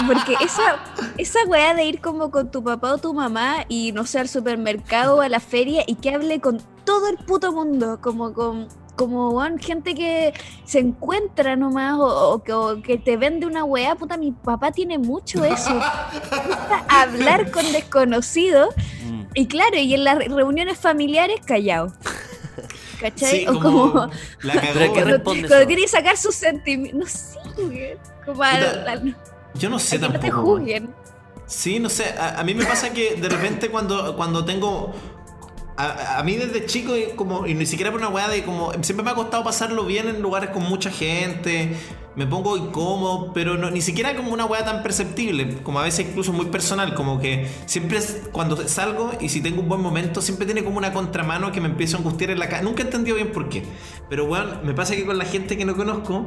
porque esa, esa weá de ir como con tu papá o tu mamá y no sé, al supermercado o a la feria y que hable con todo el puto mundo, como con como weón, gente que se encuentra nomás o, o que, o que te vende una weá, puta, mi papá tiene mucho eso. Gusta hablar con desconocidos Mm. y claro, y en las re- reuniones familiares callado. ¿Cachai? sí, o como, como la. ¿qué cuando, cuando tiene que sacar sus sentimientos. No sé, güey. Como a, Puta, a- Yo no sé que no te tampoco. juzguen. Sí, no sé, a, a mí me pasa que de repente cuando, cuando tengo... A, a mí desde chico, y como, y ni siquiera por una weá de como... Siempre me ha costado pasarlo bien en lugares con mucha gente, me pongo incómodo, pero no, ni siquiera como una weá tan perceptible, como a veces incluso muy personal, como que siempre es, cuando salgo y si tengo un buen momento, siempre tiene como una contramano que me empiezo a angustiar en la cara. Nunca he entendido bien por qué, pero bueno, me pasa que con la gente que no conozco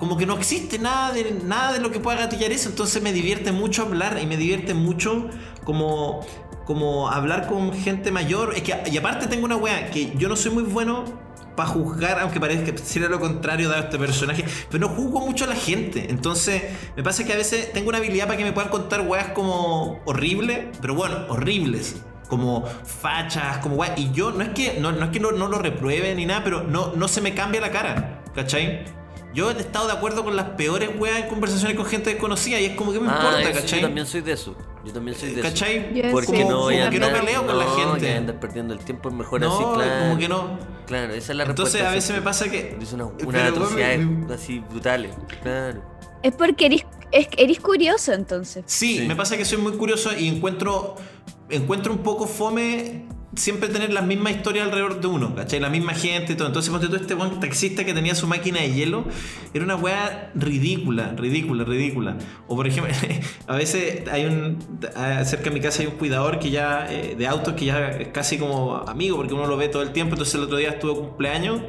como que no existe nada de, nada de lo que pueda gatillar eso, entonces me divierte mucho hablar y me divierte mucho como, como hablar con gente mayor. Es que, y aparte tengo una wea que yo no soy muy bueno para juzgar, aunque parezca sería lo contrario dado este personaje, pero no juzgo mucho a la gente. Entonces, me pasa que a veces tengo una habilidad para que me puedan contar weas como horribles, pero bueno, horribles. Como fachas, como weas. Y yo no es que no, no es que no, no lo repruebe ni nada, pero no, no se me cambia la cara. ¿Cachai? Yo he estado de acuerdo con las peores weas en conversaciones con gente desconocida y es como que me Ah, importa, eso, ¿cachai? Yo también soy de eso. Yo también soy de eso. ¿Cachai? Porque no como, voy a que no andar- peleo con la no, gente. que andar perdiendo el tiempo es mejor no, así, claro. como que no. Claro, esa es la Entonces respuesta. a veces me pasa que. Dice una, una me- así brutales. Claro. Es porque eres, es, eres curioso entonces. Sí, Sí. me pasa que soy muy curioso y encuentro, encuentro un poco fome siempre tener las mismas historias alrededor de uno, ¿cachai? La misma gente y todo. Entonces, ponte tú este buen taxista que tenía su máquina de hielo, era una weá ridícula, ridícula, ridícula. O por ejemplo, a veces hay un, cerca de mi casa hay un cuidador que ya, eh, de autos que ya es casi como amigo, porque uno lo ve todo el tiempo. Entonces, el otro día estuvo cumpleaños,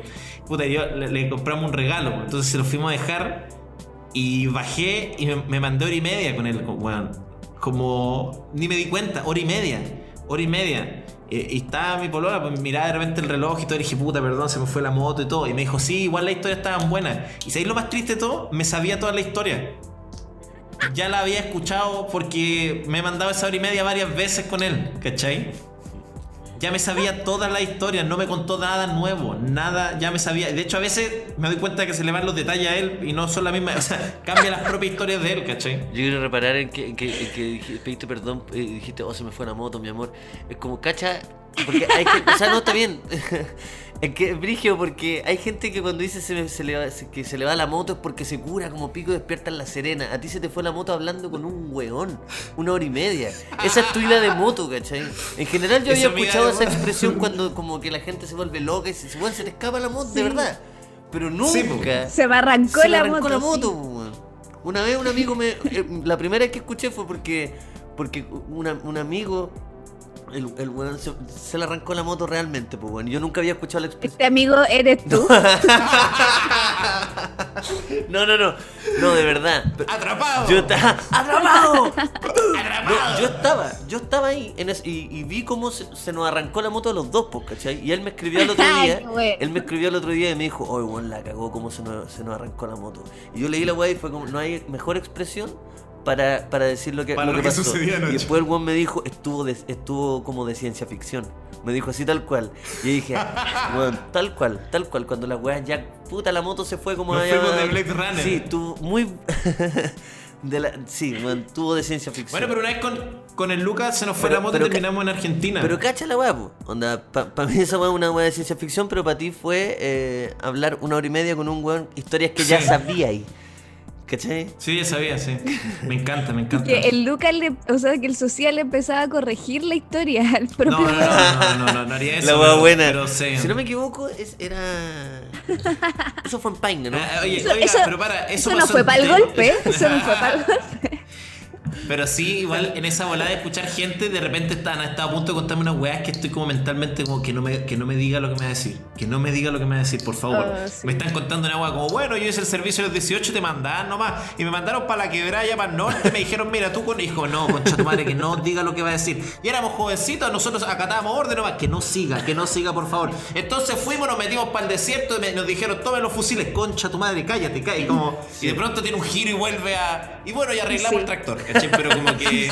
puta, yo le, le compramos un regalo, pues. entonces se lo fuimos a dejar. Y bajé y me, me mandé hora y media con él, como. Como ni me di cuenta, hora y media, hora y media. Y estaba mi polola, pues miraba de repente el reloj y todo, y dije, puta, perdón, se me fue la moto y todo. Y me dijo, sí, igual la historia estaba buena. Y sabéis lo más triste de todo, me sabía toda la historia. Ya la había escuchado porque me he mandado esa hora y media varias veces con él, ¿cachai? Ya me sabía toda la historia, no me contó nada nuevo, nada, ya me sabía. De hecho, a veces me doy cuenta que se le van los detalles a él y no son la misma, o sea, cambia las propias historias de él, ¿cachai? Yo quiero reparar en que, en que, en que pediste perdón y dijiste, oh, se me fue la moto, mi amor. Es como, cacha, porque hay gente, o sea, no está bien. Es que, Brigio, porque hay gente que cuando dice se, me- se le va, se- que se le va la moto es porque se cura como pico despierta en la serena. A ti se te fue la moto hablando con un weón, una hora y media. Esa es tu ida de moto, ¿cachai? En general yo Esa había escuchado esa expresión cuando como que la gente se vuelve loca y se, se, weón, se te escapa la moto, de Sí. verdad. Pero Sí, nunca. Se me arrancó Se la arrancó moto. la sí. moto, weón. Una vez un amigo me. eh, la primera vez que escuché fue porque porque una- un amigo, el, el weón se, se le arrancó la moto realmente, pues bueno. Yo nunca había escuchado la expresión. Este amigo eres tú. No, no, no. No, de verdad. ¡Atrapado! Yo estaba atrapado. ¡Atrapado! No, yo estaba, yo estaba ahí en es- y, y vi cómo se, se nos arrancó la moto a los dos, pues, ¿cachai? Y él me escribió el otro Ay, día. qué bueno. Él me escribió el otro día y me dijo, oye, weón, la cagó, cómo se nos, se nos arrancó la moto. Y yo leí la weá y fue como, no hay mejor expresión para, para decir lo que, Para lo que que pasó. sucedió anoche. Y después el weón me dijo, estuvo, de- estuvo como de ciencia ficción. Me dijo así tal cual. Y dije, weón, tal cual, tal cual. Cuando la weá ya, puta, la moto se fue como Nos allá- fuimos de Blade Runner. Sí, estuvo muy... de la, sí, weón, tuvo de ciencia ficción. Bueno, pero una vez con, con el Lucas se nos fue Pero- la moto y terminamos en Argentina. Pero cacha la weá. Onda, para mí esa weá es una weá de ciencia ficción, pero para ti fue eh, hablar una hora y media con un weón, historias que ya sabía ahí. ¿Cachai? Sí, ya sabía, sí. Me encanta, me encanta. Que el Lucas, le, o sea, que el social empezaba a corregir la historia al No, propio no, no, no, no, no, no haría eso. la pero- buena. Pero sí. Si no me equivoco, es, era. Eso fue en Paine, ¿no? Ah, oye, Eso, oiga, eso- pero para, eso, eso no fue para el golpe, eso no fue para el golpe. Pero sí, igual en esa volada de escuchar gente, de repente están, estado a punto de contarme unas weas que estoy como mentalmente como que no me, que no me diga lo que me va a decir. Que no me diga lo que me va a decir, por favor. Ah, sí. Me están contando una wea como, bueno, yo hice el servicio de los 18 y te mandaban nomás. Y me mandaron para la quebrada para el norte. Me dijeron, mira, tú con hijo, no, concha tu madre, que no diga lo que va a decir. Y éramos jovencitos, nosotros acatábamos orden nomás, que no siga, que no siga, por favor. Entonces fuimos, nos metimos para el desierto y nos dijeron, tomen los fusiles, concha tu madre, cállate, cállate. Y, como, y de pronto tiene un giro y vuelve a. Y bueno, y arreglamos Sí. el tractor, Pero como que.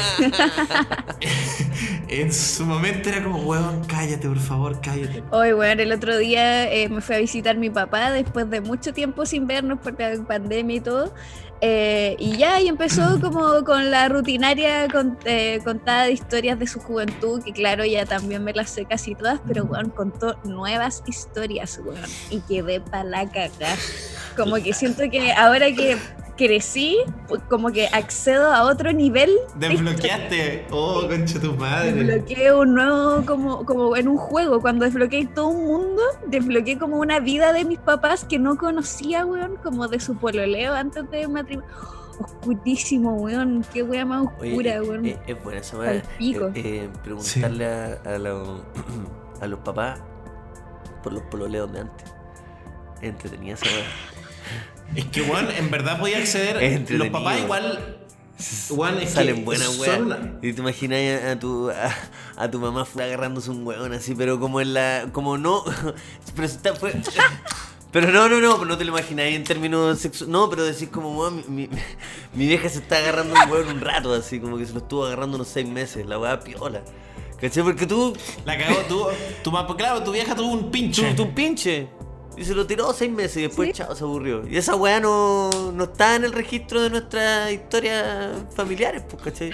en su momento era como, weón, cállate, por favor, cállate. Hoy, bueno, el otro día eh, me fue a visitar mi papá después de mucho tiempo sin vernos por la pandemia y todo. Eh, y ya, y empezó como con la rutinaria con- eh, contada de historias de su juventud, que claro, ya también me las sé casi todas, pero weón, contó nuevas historias, weón, y quedé pa' la cagar. Como que siento que ahora que crecí, como que accedo a otro nivel de. Desbloqueaste. Oh, concha tu madre. Desbloqueé un nuevo, como, como en un juego, cuando desbloqueé todo un mundo, desbloqueé como una vida de mis papás que no conocía, weón, como de su pololeo antes de matrimonio. Oscurísimo, weón, qué wea más oscura, eh, weón. eh, es buena esa weá. Al pico. Eh, eh, preguntarle a, a, los- a los papás por los pololeos de antes. Entretenida esa weá. Es que, weón, en verdad podía acceder. Los papás igual. Weón, es Salen buenas weas. Y te imaginas a, a tu a, a tu mamá fue agarrándose un hueón así, pero como en la. como no. Pero está fue. Pero no, no, no, no te lo imagináis en términos sexuales. No, pero decís como, weón, mi, mi, mi vieja se está agarrando un hueón un rato, así, como que se lo estuvo agarrando unos seis meses, la weá piola. ¿Cachai? Porque tú, La cagó, tu, tu mamá, claro, tu vieja tuvo un pinche. tú, tú un pinche. Y se lo tiró seis meses y después, Sí. chao, se aburrió. Y esa weá no, no está en el registro de nuestras historias familiares, pues, ¿cachai?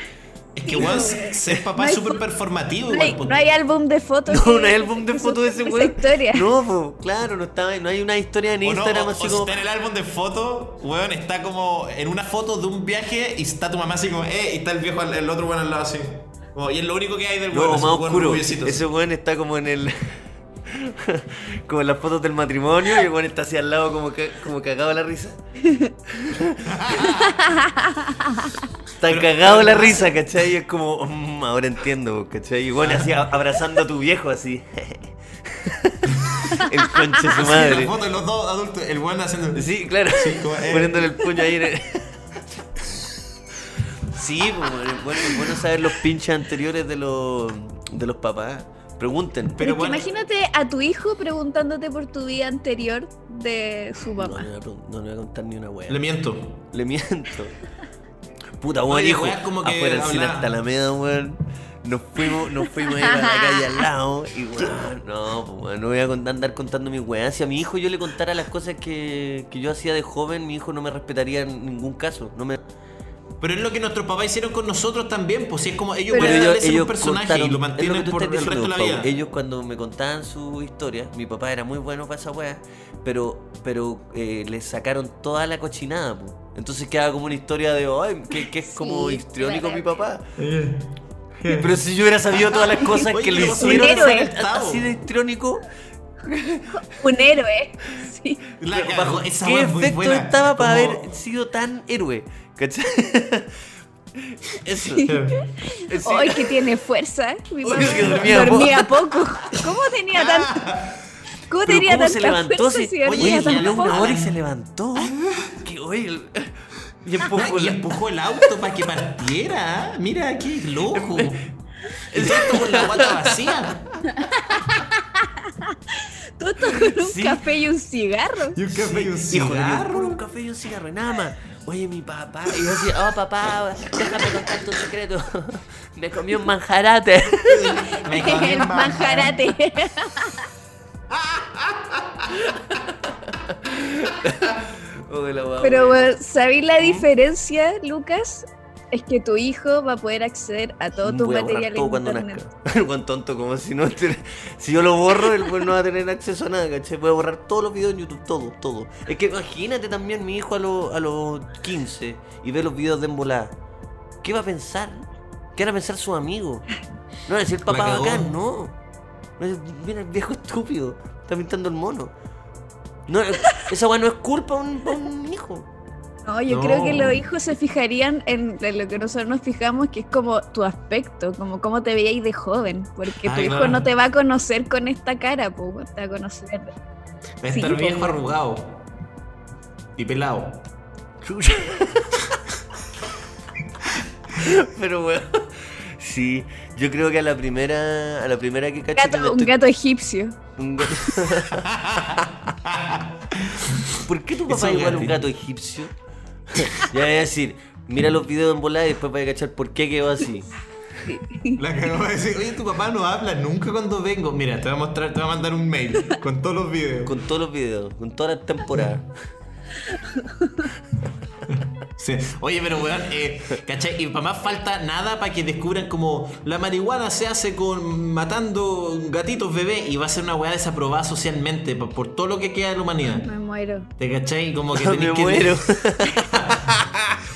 Es que, weón, ser papá No es súper fo- performativo, No igual. hay, no hay álbum de fotos. No, no hay álbum de fotos de ese weón. historia. No, po, claro, no estaba, no hay una historia en O no, Instagram o- así o como. está en el álbum de fotos, weón, está como en una foto de un viaje y está tu mamá así como, eh, y está el viejo, el otro weón al lado así. Como, y es lo único que hay del weón, No, más oscuro. Ese weón está como en el. Como en las fotos del matrimonio y el weón está así al lado como, ca- como cagado la risa. está cagado la risa, ¿cachai? Y es como, "Mm, ahora entiendo, ¿cachai? Y bueno, así abrazando a tu viejo así. el conche su madre. La foto de los dos adultos, el weón haciendo. Sí, claro. como, eh. Poniéndole el puño ahí en el... Sí, bueno, bueno, es bueno saber los pinches anteriores de los, de los papás. Pregunten. Pero Pero es que bueno. imagínate a tu hijo preguntándote por tu vida anterior de su No, mamá. le voy a pregun- no le voy a contar ni una wea. Le miento. Le miento. Puta, weón, Oye, hijo. como que afuera del cine hasta Alameda, weón. Nos fuimos, nos fuimos a ir a la calle al lado y weón, no, pues weón, no voy a andar contando mis weas. Si a mi hijo yo le contara las cosas que, que yo hacía de joven, mi hijo no me respetaría en ningún caso. No me, Pero es lo que nuestros papás hicieron con nosotros también, pues si es como ellos Pero pueden ellos, un personaje contaron- y lo mantienen tú por el resto de la vida. Pau. Ellos cuando me contaban su historia, mi papá era muy bueno para esa wea, pero, pero eh, le sacaron toda la cochinada, po. Entonces quedaba como una historia de, ay, que, que es como Sí, histriónico claro. mi papá. Pero si yo hubiera sabido todas las cosas Oye, que le hicieron así de histriónico, Un héroe. Sí. La cagó, esa ¿qué efecto buena. estaba para Como- haber sido tan héroe? ¿Cachai? Eso. Sí. Sí. Hoy que tiene fuerza. Mi que dormía dormía poco. ¿Cómo tenía tanto? ¿Cómo Pero tenía ¿cómo tanta se levantó? fuerza Si- oye, tan habló una hora y se levantó. Que oye, el- y empujó y la- empujó el auto para que partiera. Mira, qué loco. Y todo esto con la guata vacía. Todo esto con un Sí. café y un cigarro. Y un café y un por un cigarro. café y un cigarro, nada más. Oye, mi papá. Y yo decía, oh, papá, déjame contarte un secreto. Me comí un manjarate. Me comí El un manjarate. Oh. Pero bueno, ¿sabéis la diferencia, Lucas? Es que tu hijo va a poder acceder a todo tu Voy a borrar material todo en cuando internet. nazca. El buen tonto, como si no Si yo lo borro, el buen no va a tener acceso a nada, ¿cachai? Voy a borrar todos los videos en YouTube, todo, todo. Es que imagínate también mi hijo a, los a los 15 y ve los videos de embolada. ¿Qué va a pensar? ¿Qué van a pensar sus amigos? No va a decir papá bacán, no. No Mira el viejo estúpido, está pintando el mono. No, esa weá no es culpa para un, pa' un hijo. No, yo No. creo que los hijos se fijarían en, en lo que nosotros nos fijamos, que es como tu aspecto, como cómo te veíais de joven. Porque tu Ay, hijo no te va a conocer con esta cara, pues, te va a conocer. Va a Sí, estar viejo bueno. arrugado. Y pelado. Pero weón. Sí, yo creo que a la primera, a la primera que cacho que Gato- me un estoy- gato egipcio. un gato- ¿Por qué tu papá igual a un gato egipcio? ya voy a decir, mira los videos en volada y después voy a cachar por qué quedó así. La cagó va a decir, oye, tu papá no habla nunca cuando vengo. Mira, te voy a mostrar, te voy a mandar un mail con todos los videos. Con todos los videos, con todas las temporadas. Sí. Oye, pero weón, eh, ¿cachai? Y para más falta nada para que descubran como la marihuana se hace con matando gatitos bebés y va a ser una weá desaprobada socialmente por, por todo lo que queda de la humanidad. Me muero. ¿Te cachai? Como que Me tenés que. muero.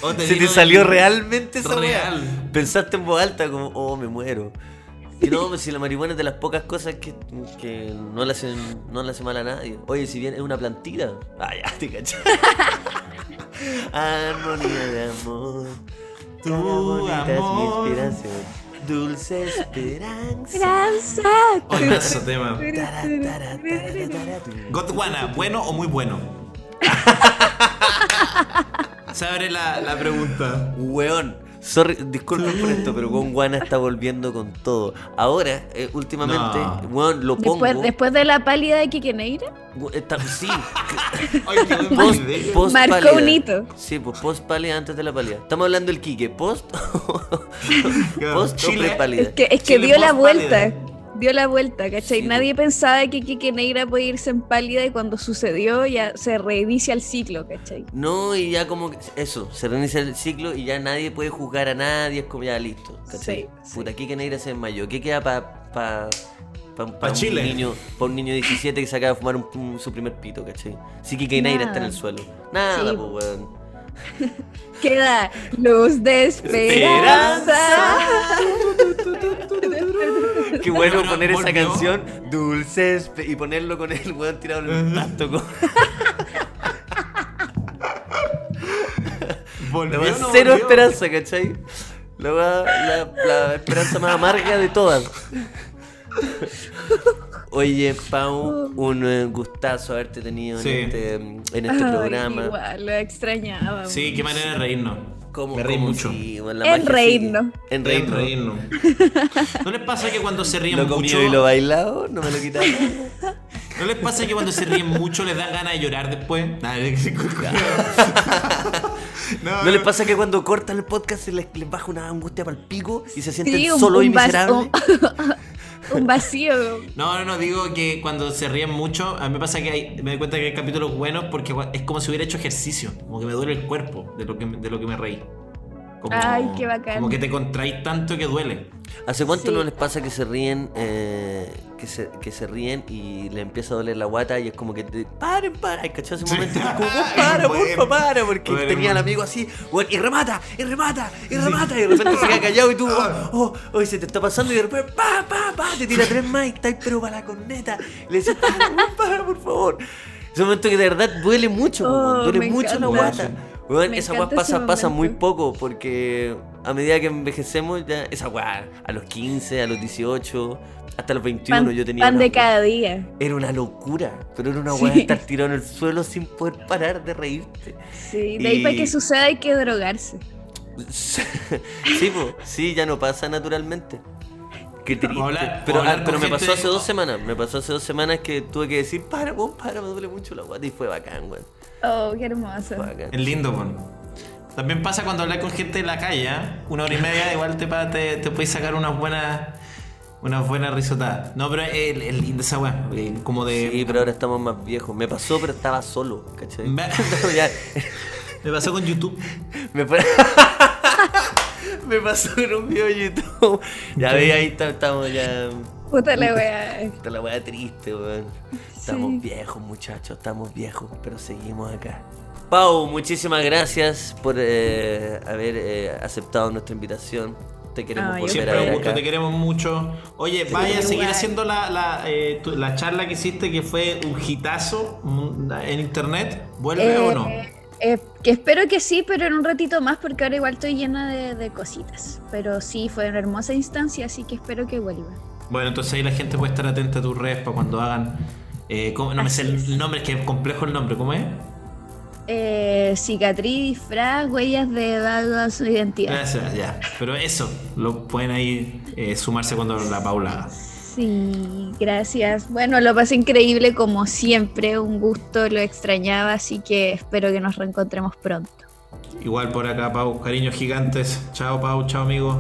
O Se te salió realmente esa Real. Pensaste en voz alta como, oh, me muero. Y no, pues si la marihuana es de las pocas cosas que, que no, le hacen, no le hace mal a nadie. Oye, si bien es una plantita. Ah, ya, te caché. Armonía de amor. Tu bonita es mi amor. inspiración. Dulce esperanza. Esperanza. Oye, ese tema. Tu. Godwana, ¿bueno o muy bueno? Se abre la, la pregunta. Weón, sorry, disculpen por esto, pero con Guana está volviendo con todo. Ahora, eh, últimamente, No. weón, lo pongo. Después, después de la pálida de Quique Neira, Gu- está- sí, qué buen post, post Marcó pálida. un hito. Sí, pues post pálida antes de la pálida. Estamos hablando del Quique, post. post Chile. o pre-pálida. es que, es que Chile dio la vuelta. Dio la vuelta, ¿cachai? Sí, Nadie pensaba que Quique Neira podía irse en pálida y cuando sucedió ya se reinicia el ciclo, ¿cachai? No, y ya como que eso, se reinicia el ciclo y ya nadie puede juzgar a nadie, es como ya listo. ¿cachai? Sí, Puta, Quique Neira se desmayó. ¿Qué queda para pa, pa, pa Pa' un Chile. niño, pa' un niño de 17 que se acaba de fumar un- un- su primer pito, ¿cachai? Si Quique Neira está en el suelo. Nada, Sí. pues, weón. Queda luz de esperanza. Qué bueno poner esa volvió. canción, Dulces, y ponerlo con el weón tirado en el pasto. como- ¿Volvió La no cero volvió? esperanza, ¿cachai? La, la, la esperanza más amarga de todas. Oye, Pau, un eh, gustazo haberte tenido Sí. en este, en este Ay, programa. Igual, lo extrañaba. Sí, qué manera de reírnos. Como, Me reí mucho. si, bueno, la En reírnos. En reírnos. ¿No les pasa que cuando se ríen Lo mucho... y lo bailado, no me lo quitaron. ¿No les pasa que cuando se ríen mucho les dan ganas de llorar después? Nah, no, ¿No les pasa que cuando cortan el podcast se les, les baja una angustia para el pico y se sienten Sí, un- solos y miserables? Un vacío. No, no, no, digo que cuando se ríen mucho, a mí me pasa que hay, me doy cuenta que hay capítulos buenos porque es como si hubiera hecho ejercicio, como que me duele el cuerpo de lo que, de lo que me reí. Como, Ay, qué bacán. Como que te contraís tanto que duele. ¿Hace cuánto Sí. no les pasa que se ríen, eh, que, se, que se ríen y le empieza a doler la guata y es como que te, paren, paren, ¿hay cachado ese momento? Y es como, "Oh, para, Bueno. porfa, para, porque Bueno. tenía al amigo así, bueno, y remata, y remata, y remata, y de repente se queda callado y tú, oh, oh, oh, y se te está pasando y de repente, pa, pa, pa, te tira tres más y está ahí, pero para la corneta. Y le dices, para, para, por favor. Ese momento que de verdad duele mucho, Oh, duele mucho la guata. Weón, esa weá pasa, pasa muy poco porque a medida que envejecemos, ya esa weá, a los 15, a los 18, hasta los 21 Pan, yo tenía. pan una de cada día. Era una locura, pero era una Sí. weá de estar tirado en el suelo sin poder parar de reírte. Sí, de ahí para que suceda hay que drogarse. sí, po, sí, ya no pasa naturalmente. Qué triste. hablar- pero ah, pero me pasó hace dos semanas. Me pasó hace dos semanas que tuve que decir, para, weón, para, me duele mucho la guata. Y fue bacán, weón. Oh, qué hermoso. Es lindo, pon. También pasa cuando hablas con gente de la calle, ¿ah? Una hora y media, igual te, te, te puedes sacar unas buenas. Unas buenas risotadas. No, pero es, es linda esa weá. eh, Como de. Sí, pero ahora estamos más viejos. Me pasó, pero estaba solo, ¿cachai? Me- Me pasó con YouTube. me, fue- me pasó en un video de YouTube. Ya ve, ahí estamos ya. Puta la wea. Está la weá triste, weón. Estamos Sí. viejos, muchachos, estamos viejos, pero seguimos acá. Pau, muchísimas gracias por eh, haber eh, aceptado nuestra invitación. Te queremos Ay, volver Siempre a un ver gusto, acá. te queremos mucho. Oye, vaya a seguir haciendo la, la, eh, tu- la charla que hiciste que fue un hitazo en internet. ¿Vuelve o no? Eh, que espero que sí, pero en un ratito más, porque ahora igual estoy llena de, de cositas. Pero sí, fue una hermosa instancia, así que espero que vuelva. Bueno, entonces ahí la gente puede estar atenta a tus redes para cuando hagan. eh, ¿cómo? no me sé el nombre, es que es complejo el nombre, ¿cómo es? Eh, cicatriz, disfraz, huellas de edad a su identidad. Ya. Pero eso, lo pueden ahí eh, sumarse cuando la Paula haga. Sí, gracias. Bueno, lo pasé increíble como siempre, un gusto, lo extrañaba, así que espero que nos reencontremos pronto. Igual por acá, Pau. Cariños gigantes. Chao, Pau. Chao, amigo.